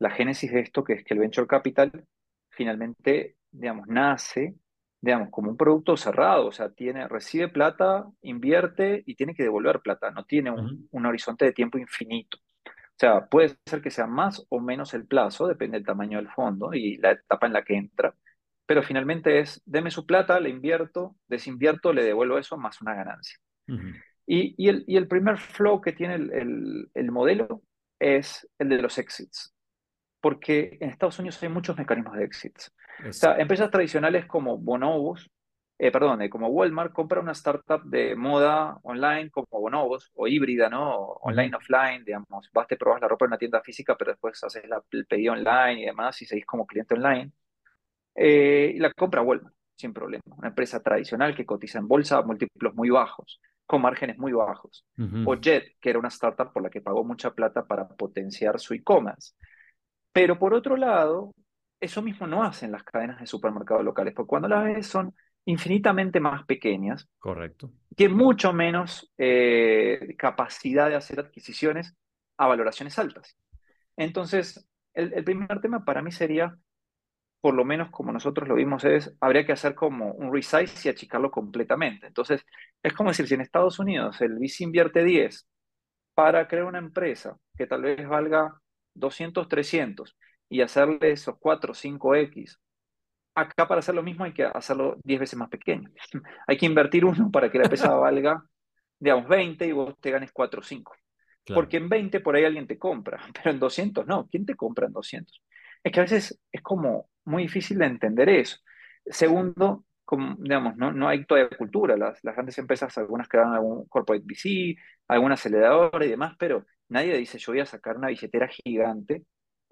[SPEAKER 5] la génesis de esto, que es que el venture capital finalmente, digamos, nace digamos, como un producto cerrado, o sea, tiene, recibe plata, invierte y tiene que devolver plata, no tiene un, uh -huh. un, horizonte de tiempo infinito. O sea, puede ser que sea más o menos el plazo, depende del tamaño del fondo y la etapa en la que entra, pero finalmente es, deme su plata, le invierto, desinvierto, le devuelvo eso más una ganancia. Uh -huh. y, y, el, y, el, primer flow que tiene el, el, el modelo es el de los exits porque en Estados Unidos hay muchos mecanismos de exits. O sea, empresas tradicionales como Bonobos, eh, perdón, eh, como Walmart compra una startup de moda online como Bonobos o híbrida, ¿no? Online, offline, digamos. Vas, te probas la ropa en una tienda física, pero después haces la, el pedido online y demás y seguís como cliente online. Eh, y la compra Walmart, sin problema. Una empresa tradicional que cotiza en bolsa a múltiplos muy bajos, con márgenes muy bajos. Uh -huh. O Jet, que era una startup por la que pagó mucha plata para potenciar su e-commerce. Pero por otro lado, eso mismo no hacen las cadenas de supermercados locales, porque cuando las ves son infinitamente más pequeñas.
[SPEAKER 1] Correcto.
[SPEAKER 5] Tienen mucho menos eh, capacidad de hacer adquisiciones a valoraciones altas. Entonces, el, el, primer tema para mí sería, por lo menos como nosotros lo vimos, es, habría que hacer como un resize y achicarlo completamente. Entonces, es como decir, si en Estados Unidos el VC invierte 10 para crear una empresa que tal vez valga 200, 300 y hacerle esos 4, 5X. Acá para hacer lo mismo hay que hacerlo 10 veces más pequeño. hay que invertir uno para que la empresa valga, digamos, 20 y vos te ganes 4 o 5. Claro. Porque en 20 por ahí alguien te compra, pero en 200 no. ¿Quién te compra en 200? Es que a veces es como muy difícil de entender eso. Segundo, como, digamos, no, no hay todavía cultura. Las, las grandes empresas, algunas crean algún corporate VC, algún acelerador y demás, pero nadie dice yo voy a sacar una billetera gigante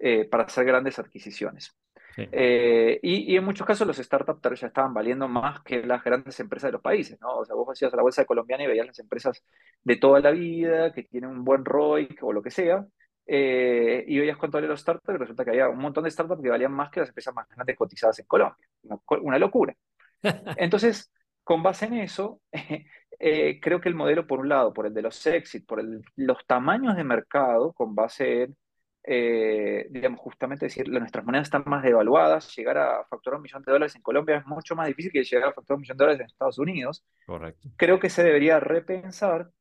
[SPEAKER 5] eh, para hacer grandes adquisiciones. Eh, y, y, en muchos casos los startups ya estaban valiendo más que las grandes empresas de los países, ¿no? O sea, vos hacías a la bolsa de colombiana y veías las empresas de toda la vida, que tienen un buen ROI o lo que sea, eh, y veías cuánto valían los startups y resulta que había un montón de startups que valían más que las empresas más grandes cotizadas en Colombia. Una, una locura. Entonces, con base en eso, eh, creo que el modelo, por un lado, por el de los exit, por el, los tamaños de mercado, con base en eh, digamos, justamente decir, nuestras monedas están más devaluadas, llegar a facturar un millón de dólares en Colombia es mucho más difícil que llegar a facturar un millón de dólares en Estados Unidos.
[SPEAKER 1] Correcto.
[SPEAKER 5] Creo que se debería repensar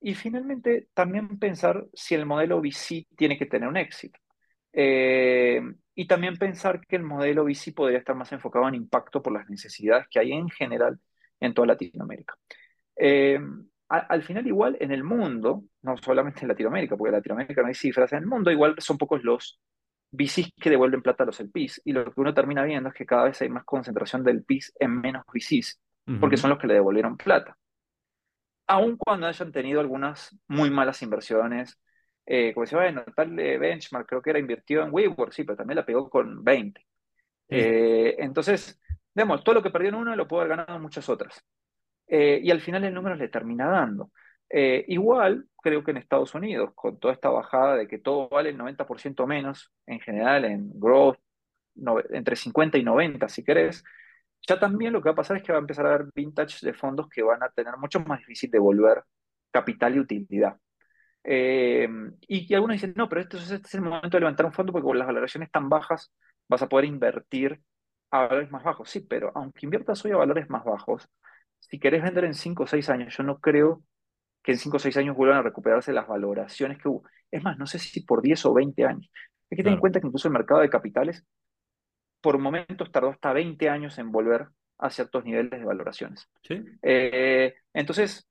[SPEAKER 5] y finalmente también pensar si el modelo VC tiene que tener un éxito. Eh, y también pensar que el modelo VC podría estar más enfocado en impacto por las necesidades que hay en general en toda Latinoamérica. Eh, al final igual en el mundo, no solamente en Latinoamérica, porque en Latinoamérica no hay cifras, en el mundo igual son pocos los VCs que devuelven plata a los LPs, y lo que uno termina viendo es que cada vez hay más concentración del PIS en menos VCs, porque son los que le devolvieron plata. Aun cuando hayan tenido algunas muy malas inversiones, eh, como decía, bueno, tal benchmark creo que era invertido en WeWork, sí, pero también la pegó con 20. Eh, entonces, vemos, todo lo que perdió en uno lo pudo haber ganado en muchas otras. Eh, y al final el número le termina dando. Eh, igual, creo que en Estados Unidos, con toda esta bajada de que todo vale el 90% menos, en general en growth, entre 50 y 90 si querés, ya también lo que va a pasar es que va a empezar a haber vintage de fondos que van a tener mucho más difícil de devolver capital y utilidad. Eh, y que algunos dicen, no, pero este, este es el momento de levantar un fondo porque con las valoraciones tan bajas vas a poder invertir a valores más bajos. Sí, pero aunque inviertas hoy a valores más bajos, si querés vender en 5 o 6 años, yo no creo que en 5 o 6 años vuelvan a recuperarse las valoraciones que hubo. Es más, no sé si por 10 o 20 años. Hay que tener en cuenta que incluso el mercado de capitales por momentos tardó hasta 20 años en volver a ciertos niveles de valoraciones.
[SPEAKER 1] ¿Sí?
[SPEAKER 5] Eh, entonces,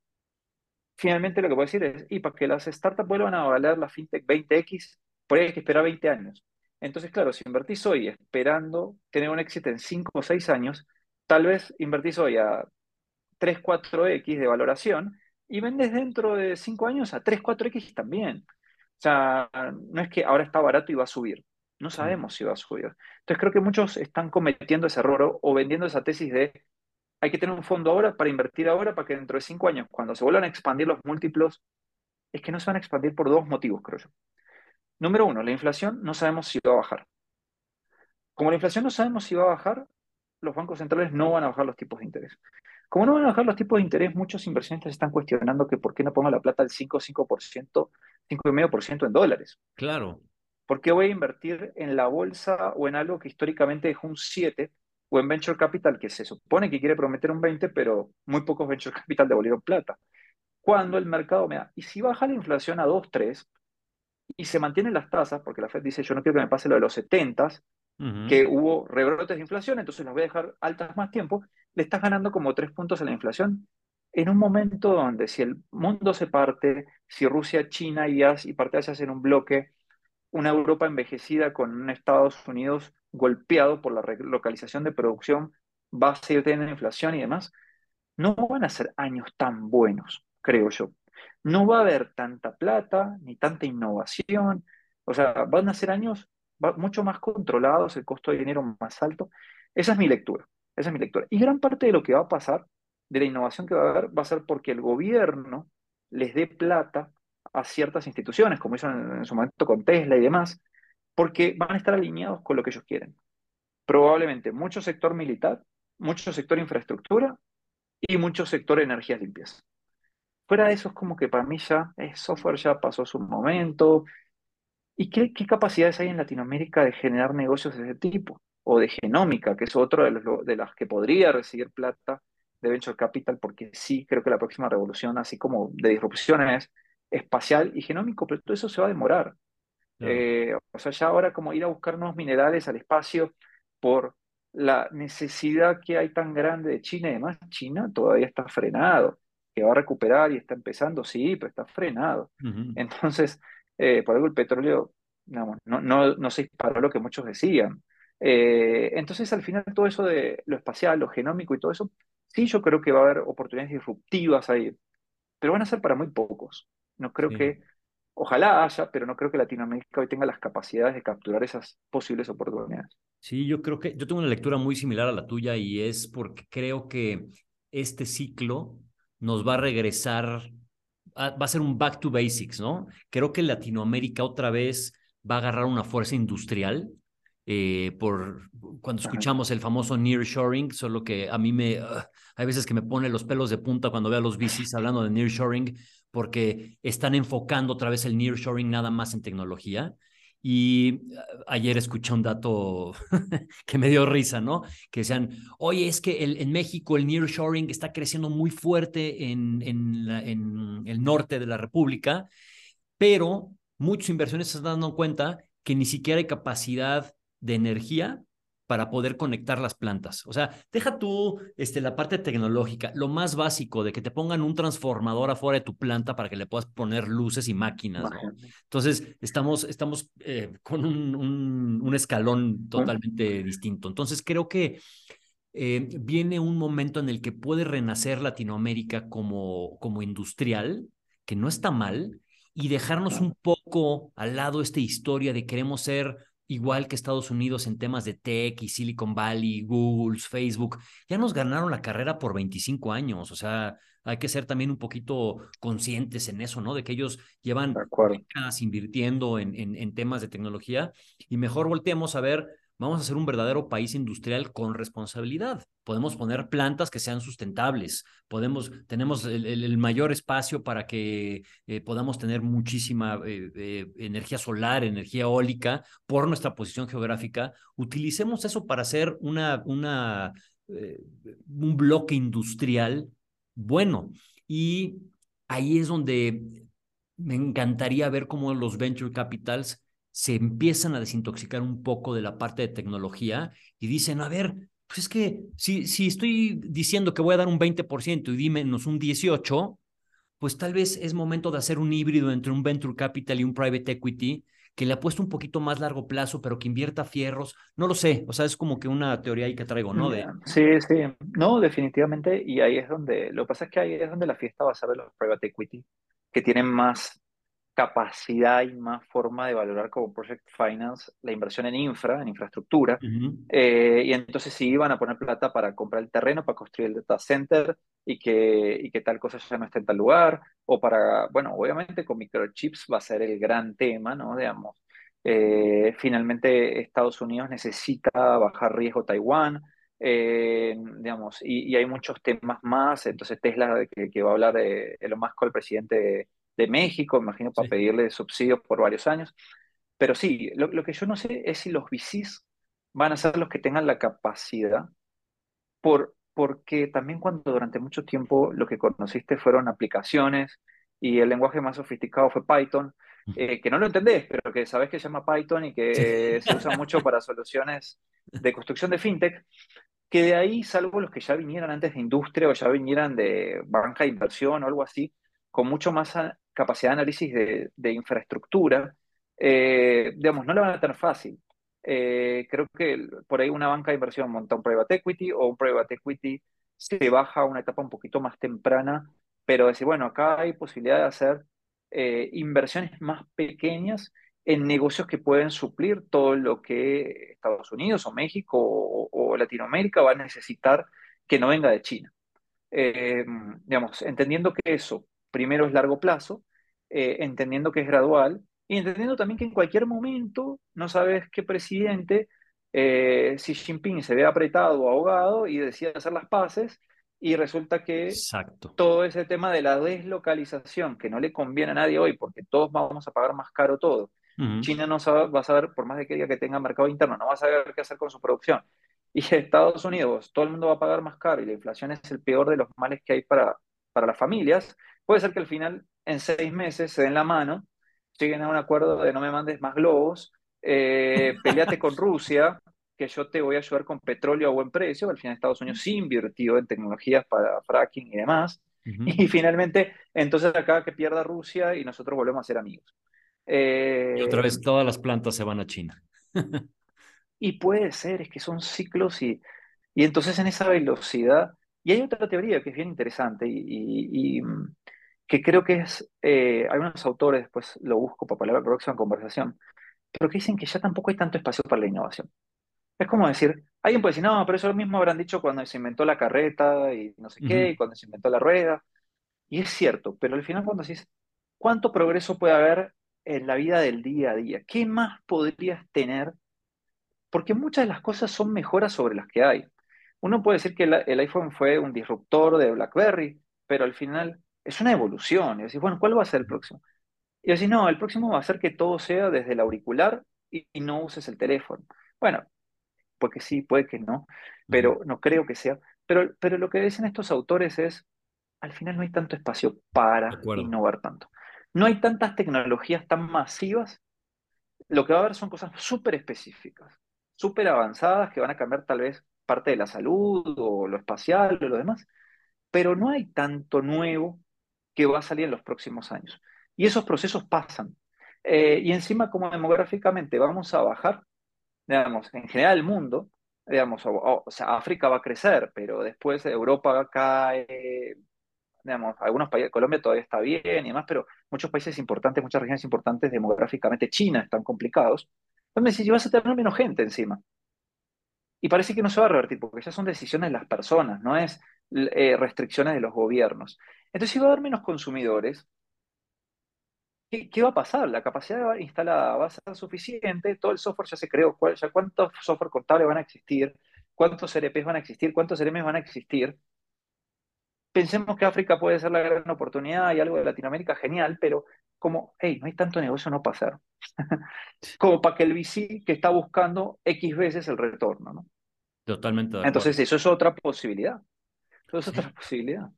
[SPEAKER 5] finalmente lo que puedo decir es, y para que las startups vuelvan a valer la fintech 20x, por ahí hay que esperar 20 años. Entonces, claro, si invertís hoy esperando tener un éxito en 5 o 6 años, tal vez invertís hoy a 3, 4X de valoración y vendes dentro de 5 años a 3, 4X también. O sea, no es que ahora está barato y va a subir. No sabemos si va a subir. Entonces creo que muchos están cometiendo ese error o, vendiendo esa tesis de hay que tener un fondo ahora para invertir ahora para que dentro de 5 años, cuando se vuelvan a expandir los múltiplos, es que no se van a expandir por dos motivos, creo yo. Número uno, la inflación no sabemos si va a bajar. Como la inflación no sabemos si va a bajar, los bancos centrales no van a bajar los tipos de interés. Como no van a bajar los tipos de interés, muchos inversionistas están cuestionando que por qué no pongo la plata al 5, 5%, 5,5% en dólares.
[SPEAKER 1] Claro.
[SPEAKER 5] ¿Por qué voy a invertir en la bolsa o en algo que históricamente dejó un 7 o en Venture Capital que se supone que quiere prometer un 20, pero muy pocos Venture Capital devolvieron plata? Cuando el mercado me da, y si baja la inflación a 2, 3 y se mantienen las tasas, porque la Fed dice yo no quiero que me pase lo de los 70, que hubo rebrotes de inflación, entonces las voy a dejar altas más tiempo, le estás ganando como tres puntos a la inflación en un momento donde si el mundo se parte, si Rusia, China y, y parte Asia hacen un bloque, una Europa envejecida con Estados Unidos golpeado por la relocalización de producción, va a seguir teniendo inflación y demás, no van a ser años tan buenos, creo yo. No va a haber tanta plata ni tanta innovación, o sea, van a ser años mucho más controlados, el costo de dinero más alto. Esa es mi lectura. Esa es mi lectura. Y gran parte de lo que va a pasar, de la innovación que va a haber, va a ser porque el gobierno les dé plata a ciertas instituciones, como hizo en, su momento con Tesla y demás, porque van a estar alineados con lo que ellos quieren. Probablemente mucho sector militar, mucho sector infraestructura y mucho sector energías limpias. Fuera de eso es como que para mí ya el software ya pasó su momento. ¿Y qué, qué capacidades hay en Latinoamérica de generar negocios de ese tipo? O de genómica, que es otro de, los, de las que podría recibir plata de Venture Capital, porque sí creo que la próxima revolución, así como de disrupción, es espacial y genómico, pero todo eso se va a demorar. Eh, o sea, ya ahora como ir a buscar nuevos minerales al espacio por la necesidad que hay tan grande de China y demás, China todavía está frenado, que va a recuperar y está empezando, sí, pero está frenado. Entonces, eh, por algo el petróleo no, no, no se disparó lo que muchos decían. Eh, entonces, al final, todo eso de lo espacial, lo genómico y todo eso, sí, yo creo que va a haber oportunidades disruptivas ahí, pero van a ser para muy pocos. No creo que ojalá haya, pero no creo que Latinoamérica hoy tenga las capacidades de capturar esas posibles oportunidades.
[SPEAKER 1] Sí, yo creo que yo tengo una lectura muy similar a la tuya y es porque creo que este ciclo nos va a regresar, va a ser un back to basics, ¿no? Creo que Latinoamérica otra vez va a agarrar una fuerza industrial. Eh, por cuando escuchamos el famoso nearshoring, solo que a mí me hay veces que me pone los pelos de punta cuando veo a los bicis hablando de nearshoring porque están enfocando otra vez el nearshoring nada más en tecnología y ayer escuché un dato que me dio risa, ¿no? Que decían, oye, es que el, en México el nearshoring está creciendo muy fuerte en, en, en el norte de la República, pero muchos inversiones se están dando cuenta que ni siquiera hay capacidad de energía para poder conectar las plantas. O sea, deja tú este, la parte tecnológica, lo más básico de que te pongan un transformador afuera de tu planta para que le puedas poner luces y máquinas. ¿no? Entonces, estamos, estamos eh, con un, un, un, escalón totalmente distinto. Entonces, creo que eh, viene un momento en el que puede renacer Latinoamérica como, como industrial, que no está mal, y dejarnos un poco al lado esta historia de queremos ser igual que Estados Unidos en temas de tech y Silicon Valley, Google, Facebook, ya nos ganaron la carrera por 25 años. O sea, hay que ser también un poquito conscientes en eso, ¿no? De que ellos llevan décadas invirtiendo en, en, en temas de tecnología y mejor volteemos a ver vamos a ser un verdadero país industrial con responsabilidad. Podemos poner plantas que sean sustentables, podemos, tenemos el, mayor espacio para que eh, podamos tener muchísima eh, eh, energía solar, energía eólica por nuestra posición geográfica. Utilicemos eso para hacer una, un bloque industrial bueno. Y ahí es donde me encantaría ver cómo los venture capitals se empiezan a desintoxicar un poco de la parte de tecnología y dicen, a ver, pues es que si, si estoy diciendo que voy a dar un 20% y di menos un 18%, pues tal vez es momento de hacer un híbrido entre un venture capital y un private equity que le apueste un poquito más largo plazo, pero que invierta fierros. No lo sé, o sea, es como que una teoría ahí que traigo, ¿no? De...
[SPEAKER 5] Sí, sí, no, definitivamente, y ahí es donde, lo que pasa es que ahí es donde la fiesta va a ser de los private equity, que tienen más capacidad y más forma de valorar como project finance la inversión en infra, en infraestructura. Uh -huh. eh, y entonces sí iban a poner plata para comprar el terreno, para construir el data center y que, y que tal cosa ya no esté en tal lugar. O para, bueno, obviamente con microchips va a ser el gran tema, ¿no? Digamos. Eh, finalmente Estados Unidos necesita bajar riesgo Taiwán. Eh, digamos, y, y, hay muchos temas más. Entonces Tesla, que, que va a hablar de Elon Musk, el presidente de, de México, imagino, para sí. pedirle subsidios por varios años. Pero sí, lo, lo, que yo no sé es si los VCs van a ser los que tengan la capacidad, por, porque también cuando durante mucho tiempo lo que conociste fueron aplicaciones y el lenguaje más sofisticado fue Python, eh, que no lo entendés, pero que sabés que se llama Python y que se usa mucho para soluciones de construcción de fintech, que de ahí, salvo los que ya vinieran antes de industria o ya vinieran de banca de inversión o algo así, con mucho más capacidad de análisis de, infraestructura, eh, digamos, no le van a tener fácil. Eh, creo que por ahí una banca de inversión monta un private equity o un private equity se baja a una etapa un poquito más temprana, pero decir, bueno, acá hay posibilidad de hacer eh, inversiones más pequeñas en negocios que pueden suplir todo lo que Estados Unidos o México o, Latinoamérica va a necesitar que no venga de China. Digamos, entendiendo que eso primero es largo plazo, eh, entendiendo que es gradual y entendiendo también que en cualquier momento no sabes qué presidente, eh, Xi Jinping se ve apretado o ahogado y decide hacer las paces y resulta que
[SPEAKER 1] Exacto.
[SPEAKER 5] todo ese tema de la deslocalización que no le conviene a nadie hoy porque todos vamos a pagar más caro todo. Uh -huh. China no sabe, va a saber, por más de que diga que tenga mercado interno, no va a saber qué hacer con su producción. Y Estados Unidos, todo el mundo va a pagar más caro y la inflación es el peor de los males que hay para, para las familias. Puede ser que al final, en seis meses, se den la mano, lleguen a un acuerdo de no me mandes más globos, eh, peleate con Rusia, que yo te voy a ayudar con petróleo a buen precio. Al final, Estados Unidos sí invirtió en tecnologías para fracking y demás. Uh -huh. Y finalmente, entonces acá que pierda Rusia y nosotros volvemos a ser amigos.
[SPEAKER 1] Eh, y otra vez todas las plantas se van a China.
[SPEAKER 5] y puede ser, es que son ciclos y, y entonces en esa velocidad. Y hay otra teoría que es bien interesante y, y, y que creo que es, eh, hay unos autores, después lo busco para la próxima conversación, pero que dicen que ya tampoco hay tanto espacio para la innovación. Es como decir, alguien puede decir, no, pero eso lo mismo habrán dicho cuando se inventó la carreta y no sé qué, y cuando se inventó la rueda. Y es cierto, pero al final cuando decís, ¿cuánto progreso puede haber en la vida del día a día? ¿Qué más podrías tener? Porque muchas de las cosas son mejoras sobre las que hay. Uno puede decir que el, iPhone fue un disruptor de BlackBerry, pero al final es una evolución. Y decís, bueno, ¿cuál va a ser el próximo? Y decís, no, el próximo va a ser que todo sea desde el auricular y, y no uses el teléfono. Bueno, puede que sí, puede que no, pero no creo que sea. Pero, pero lo que dicen estos autores es, al final no hay tanto espacio para innovar tanto. No hay tantas tecnologías tan masivas. Lo que va a haber son cosas súper específicas, súper avanzadas que van a cambiar tal vez parte de la salud o lo espacial o lo demás, pero no hay tanto nuevo que va a salir en los próximos años. Y esos procesos pasan. Eh, y encima, como demográficamente vamos a bajar, digamos, en general el mundo, digamos, o, sea, África va a crecer, pero después Europa cae, digamos, algunos países, Colombia todavía está bien y demás, pero muchos países importantes, muchas regiones importantes demográficamente, China, están complicados. Entonces, si vas a tener menos gente encima. Y parece que no se va a revertir, porque ya son decisiones de las personas, no es eh, restricciones de los gobiernos. Entonces, si va a haber menos consumidores, ¿Qué, va a pasar? La capacidad instalada va a ser suficiente, todo el software ya se creó, cuántos software contables van a existir, cuántos CRPs van a existir, cuántos CRMs van a existir. Pensemos que África puede ser la gran oportunidad y algo de Latinoamérica genial, pero como, hey, no hay tanto negocio, no pasar. como para que el VC que está buscando X veces el retorno, ¿no?
[SPEAKER 1] Totalmente.
[SPEAKER 5] Entonces, eso es otra posibilidad. Eso es otra posibilidad.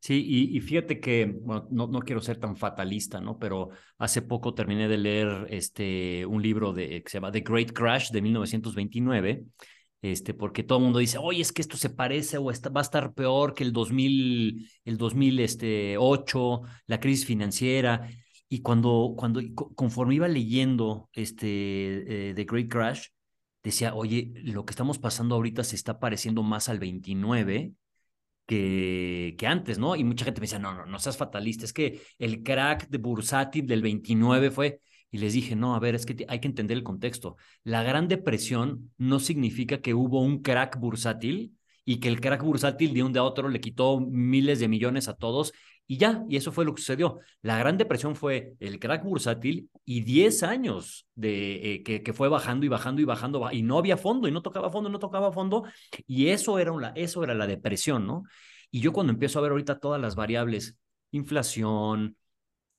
[SPEAKER 1] Sí, y, fíjate que, bueno, no, no, quiero ser tan fatalista, ¿no? Pero hace poco terminé de leer este, un libro de, que se llama The Great Crash de 1929, este, porque todo el mundo dice, oye, es que esto se parece o va a estar peor que el 2000, el 2008, este, la crisis financiera. Y cuando, cuando conforme iba leyendo este, eh, The Great Crash, decía, oye, lo que estamos pasando ahorita se está pareciendo más al 29 que, que antes, ¿no? Y mucha gente me decía, no, no, no seas fatalista, es que el crack de bursátil del 29 fue... Y les dije, no, a ver, es que hay que entender el contexto. La Gran Depresión no significa que hubo un crack bursátil y que el crack bursátil de un a otro le quitó miles de millones a todos y ya, y eso fue lo que sucedió. La Gran Depresión fue el crack bursátil y 10 años de, eh, que, fue bajando y bajando y bajando, y no había fondo, y no tocaba fondo, no tocaba fondo, y eso era, una, eso era la depresión, ¿no? Y yo cuando empiezo a ver ahorita todas las variables, inflación,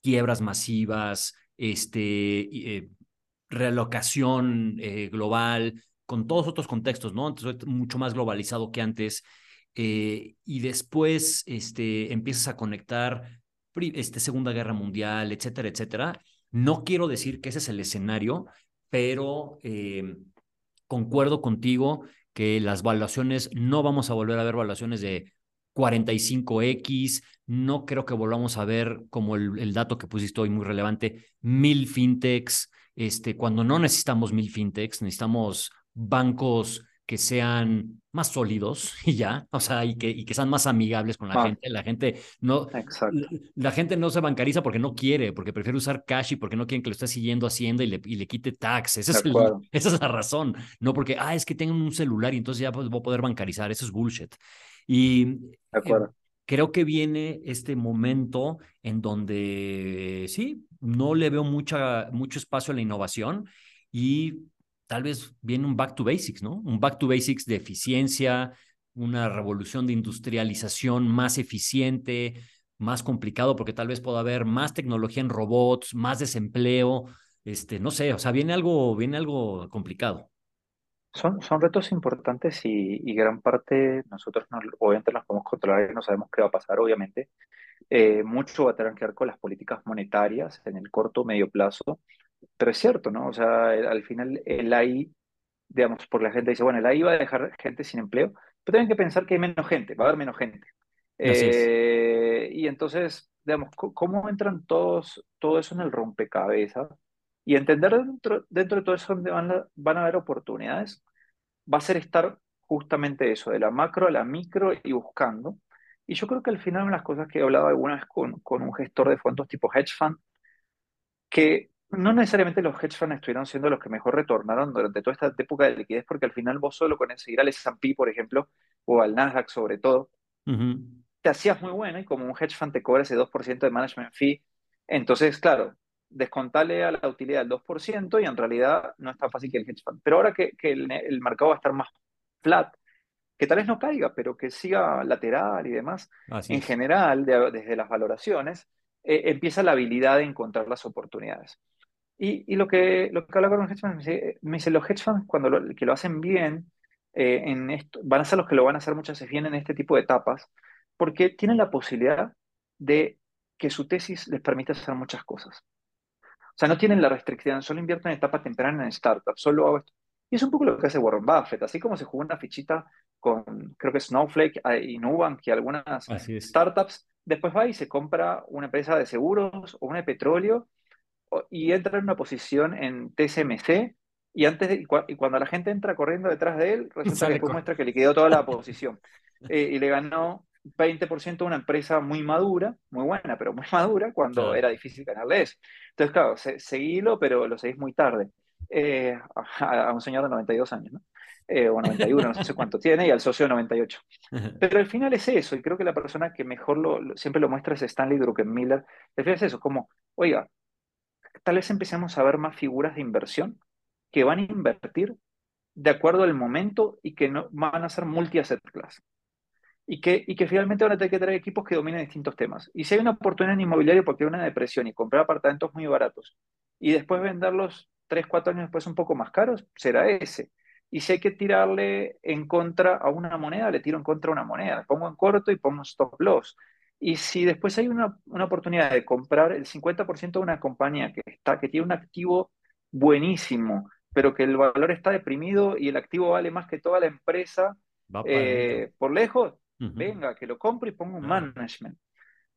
[SPEAKER 1] quiebras masivas, este, eh, relocación eh, global, con todos otros contextos, ¿no? Entonces, mucho más globalizado que antes. Eh, y después este, empiezas a conectar este, Segunda Guerra Mundial, etcétera, etcétera. No quiero decir que ese es el escenario, pero eh, concuerdo contigo que las valuaciones, no vamos a volver a ver valuaciones de 45X, no creo que volvamos a ver como el, dato que pusiste hoy muy relevante, mil fintechs, este, cuando no necesitamos mil fintechs, necesitamos bancos que sean más sólidos y ya, o sea, y que, y que sean más amigables con la gente. La gente no, la, gente no se bancariza porque no quiere, porque prefiere usar cash y porque no quieren que lo esté siguiendo Hacienda y le, y le quite tax. Esa es, esa es la razón, no porque, ah, es que tengo un celular y entonces ya pues, voy a poder bancarizar. Eso es bullshit. Y
[SPEAKER 5] eh,
[SPEAKER 1] creo que viene este momento en donde sí, no le veo mucha, mucho espacio a la innovación y tal vez viene un back to basics, ¿no? Un back to basics de eficiencia, una revolución de industrialización más eficiente, más complicado, porque tal vez pueda haber más tecnología en robots, más desempleo, este, no sé, o sea, viene algo, viene algo complicado.
[SPEAKER 5] Son, son retos importantes y, gran parte nosotros no, obviamente los podemos controlar y no sabemos qué va a pasar, obviamente. Eh, mucho va a tener que ver con las políticas monetarias en el corto medio plazo pero es cierto, ¿no? O sea, al final el AI, digamos, porque la gente dice, bueno, el AI va a dejar gente sin empleo, pero tienen que pensar que hay menos gente, va a haber menos gente. Eh, y entonces, digamos, ¿cómo entran todos, todo eso en el rompecabezas? Y entender dentro, dentro de todo eso donde van, van a haber oportunidades, va a ser estar justamente eso, de la macro a la micro y buscando. Y yo creo que al final una de las cosas que he hablado alguna vez con, con un gestor de fondos tipo hedge fund, que no necesariamente los hedge funds estuvieron siendo los que mejor retornaron durante toda esta época de liquidez, porque al final vos solo con seguir al S&P, por ejemplo, o al Nasdaq sobre todo, te hacías muy bueno y como un hedge fund te cobra ese 2% de management fee, entonces, claro, descontale a la utilidad el 2% y en realidad no es tan fácil que el hedge fund. Pero ahora que, que el, el mercado va a estar más flat, que tal vez no caiga, pero que siga lateral y demás,
[SPEAKER 1] Así
[SPEAKER 5] en
[SPEAKER 1] es.
[SPEAKER 5] general, de- desde las valoraciones, eh, empieza la habilidad de encontrar las oportunidades. Y, y lo que, lo que habla con los hedge funds, me dice, me dice, los hedge funds cuando lo, que lo hacen bien, eh, en esto, van a ser los que lo van a hacer muchas veces bien en este tipo de etapas, porque tienen la posibilidad de que su tesis les permita hacer muchas cosas. O sea, no tienen la restricción, solo invierten en etapa temprana en startups, solo hago esto. Y es un poco lo que hace Warren Buffett, así como se jugó una fichita con, creo que Snowflake ah, y Nubank y algunas startups, después va y se compra una empresa de seguros o una de petróleo y entra en una posición en TSMC y, antes de- y, cua- y cuando la gente entra corriendo detrás de él, resulta
[SPEAKER 1] Sale
[SPEAKER 5] que después muestra que liquidó toda la posición Eh, y le ganó 20% a una empresa muy madura, muy buena, pero muy madura, cuando
[SPEAKER 1] Claro.
[SPEAKER 5] era difícil ganarle eso. Entonces, claro, se- seguilo, pero lo seguís muy tarde. Eh, a, a un señor de 92 años, ¿no? Eh, o 91, no sé cuánto tiene, y al socio de 98. Pero al final es eso, y creo que la persona que mejor lo, lo- siempre lo muestra es Stanley Druckenmiller. Al final es eso, como, oiga, tal vez empecemos a ver más figuras de inversión que van a invertir de acuerdo al momento y que no van a ser multi-asset class. Y que, y que finalmente van a tener que traer equipos que dominen distintos temas. Y si hay una oportunidad en inmobiliario porque hay una depresión y comprar apartamentos muy baratos y después venderlos 3, 4 años después un poco más caros, será ese. Y si hay que tirarle en contra a una moneda, le tiro en contra a una moneda. Le pongo en corto y pongo stop loss. Y si después hay una, una oportunidad de comprar el 50% de una compañía que, está, que tiene un activo buenísimo, pero que el valor está deprimido y el activo vale más que toda la empresa eh, por lejos, venga, que lo compre y ponga un management.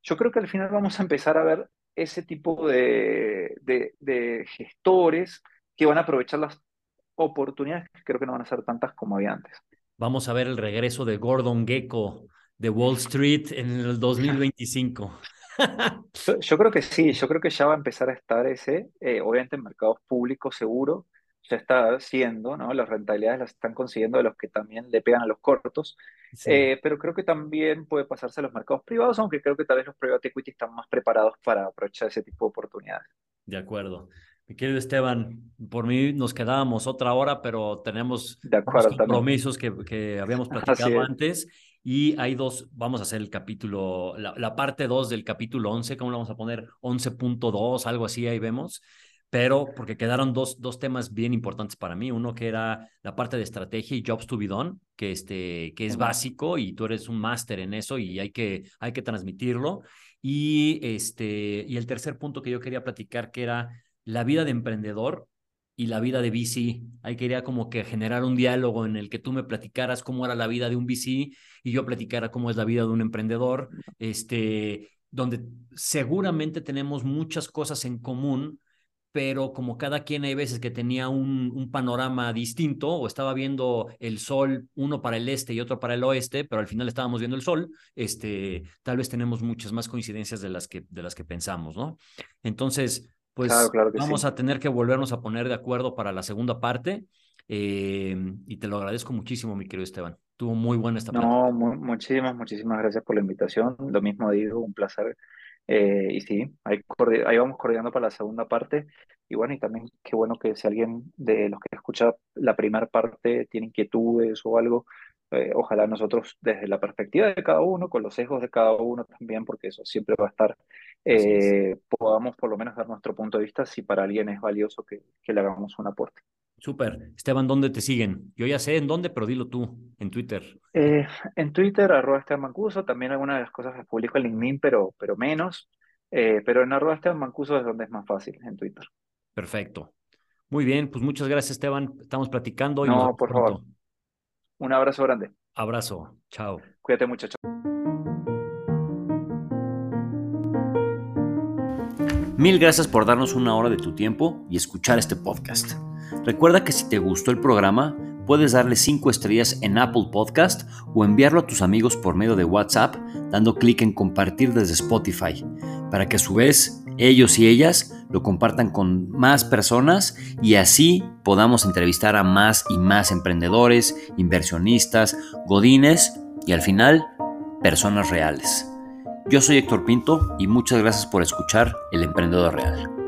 [SPEAKER 5] Yo creo que al final vamos a empezar a ver ese tipo de, de- de gestores que van a aprovechar las oportunidades que creo que no van a ser tantas como había antes.
[SPEAKER 1] Vamos a ver el regreso de Gordon Gecko de Wall Street en el 2025.
[SPEAKER 5] Yo, yo creo que sí, yo creo que ya va a empezar a estar ese, eh, obviamente en mercados públicos seguro, ya está siendo, ¿no? Las rentabilidades las están consiguiendo de los que también le pegan a los cortos,
[SPEAKER 1] Sí.
[SPEAKER 5] Eh, pero creo que también puede pasarse a los mercados privados, aunque creo que tal vez los private equity están más preparados para aprovechar ese tipo de oportunidades.
[SPEAKER 1] De acuerdo. Mi querido Esteban, por mí nos quedábamos otra hora, pero tenemos
[SPEAKER 5] De acuerdo,
[SPEAKER 1] compromisos que, que habíamos platicado
[SPEAKER 5] es.
[SPEAKER 1] antes y hay dos, vamos a hacer el capítulo, la, la parte 2 del capítulo 11, ¿cómo le vamos a poner? 11.2, algo así, ahí vemos, pero porque quedaron dos, dos temas bien importantes para mí, uno que era la parte de estrategia y jobs to be done, que, este, que es básico y tú eres un máster en eso y hay que, hay que transmitirlo. Y, este, y el tercer punto que yo quería platicar, que era la vida de emprendedor y la vida de VC. Ahí quería como que generar un diálogo en el que tú me platicaras cómo era la vida de un VC y yo platicara cómo es la vida de un emprendedor, este, donde seguramente tenemos muchas cosas en común, pero como cada quien hay veces que tenía un, un panorama distinto o estaba viendo el sol uno para el este y otro para el oeste, pero al final estábamos viendo el sol, este, tal vez tenemos muchas más coincidencias de las que, de las que pensamos, ¿no? Entonces, pues
[SPEAKER 5] Claro, claro
[SPEAKER 1] vamos
[SPEAKER 5] sí.
[SPEAKER 1] a tener que volvernos a poner de acuerdo para la segunda parte. eh, y te lo agradezco muchísimo, mi querido Esteban. Tuvo muy buena esta.
[SPEAKER 5] No, mu- muchísimas, muchísimas gracias por la invitación. Lo mismo digo, un placer. Eh, y sí, ahí, ahí vamos coordinando para la segunda parte. Y bueno, y también qué bueno que si alguien de los que escucha la primera parte tiene inquietudes o algo, eh, ojalá nosotros desde la perspectiva de cada uno, con los sesgos de cada uno también, porque eso siempre va a estar, eh, podamos por lo menos dar nuestro punto de vista si para alguien es valioso que, que le hagamos un aporte.
[SPEAKER 1] Súper. Esteban, ¿dónde te siguen? Yo ya sé en dónde, pero dilo tú, en Twitter.
[SPEAKER 5] Eh, en Twitter, arroba Esteban Mancuso, también algunas de las cosas las publico en LinkedIn, pero, pero menos. Pero en arroba Esteban Mancuso es donde es más fácil, en Twitter.
[SPEAKER 1] Perfecto. Muy bien, pues muchas gracias, Esteban. Estamos platicando y
[SPEAKER 5] No, por
[SPEAKER 1] pronto.
[SPEAKER 5] favor. Un abrazo grande.
[SPEAKER 1] Abrazo. Chao.
[SPEAKER 5] Cuídate mucho. chao.
[SPEAKER 6] Mil gracias por darnos una hora de tu tiempo y escuchar este podcast. Recuerda que si te gustó el programa,
[SPEAKER 1] puedes darle 5 estrellas en Apple Podcast o enviarlo a tus amigos por medio de WhatsApp dando clic en compartir desde Spotify, para que a su vez ellos y ellas lo compartan con más personas y así podamos entrevistar a más y más emprendedores, inversionistas, godines y al final personas reales. Yo soy Héctor Pinto y muchas gracias por escuchar El Emprendedor Real.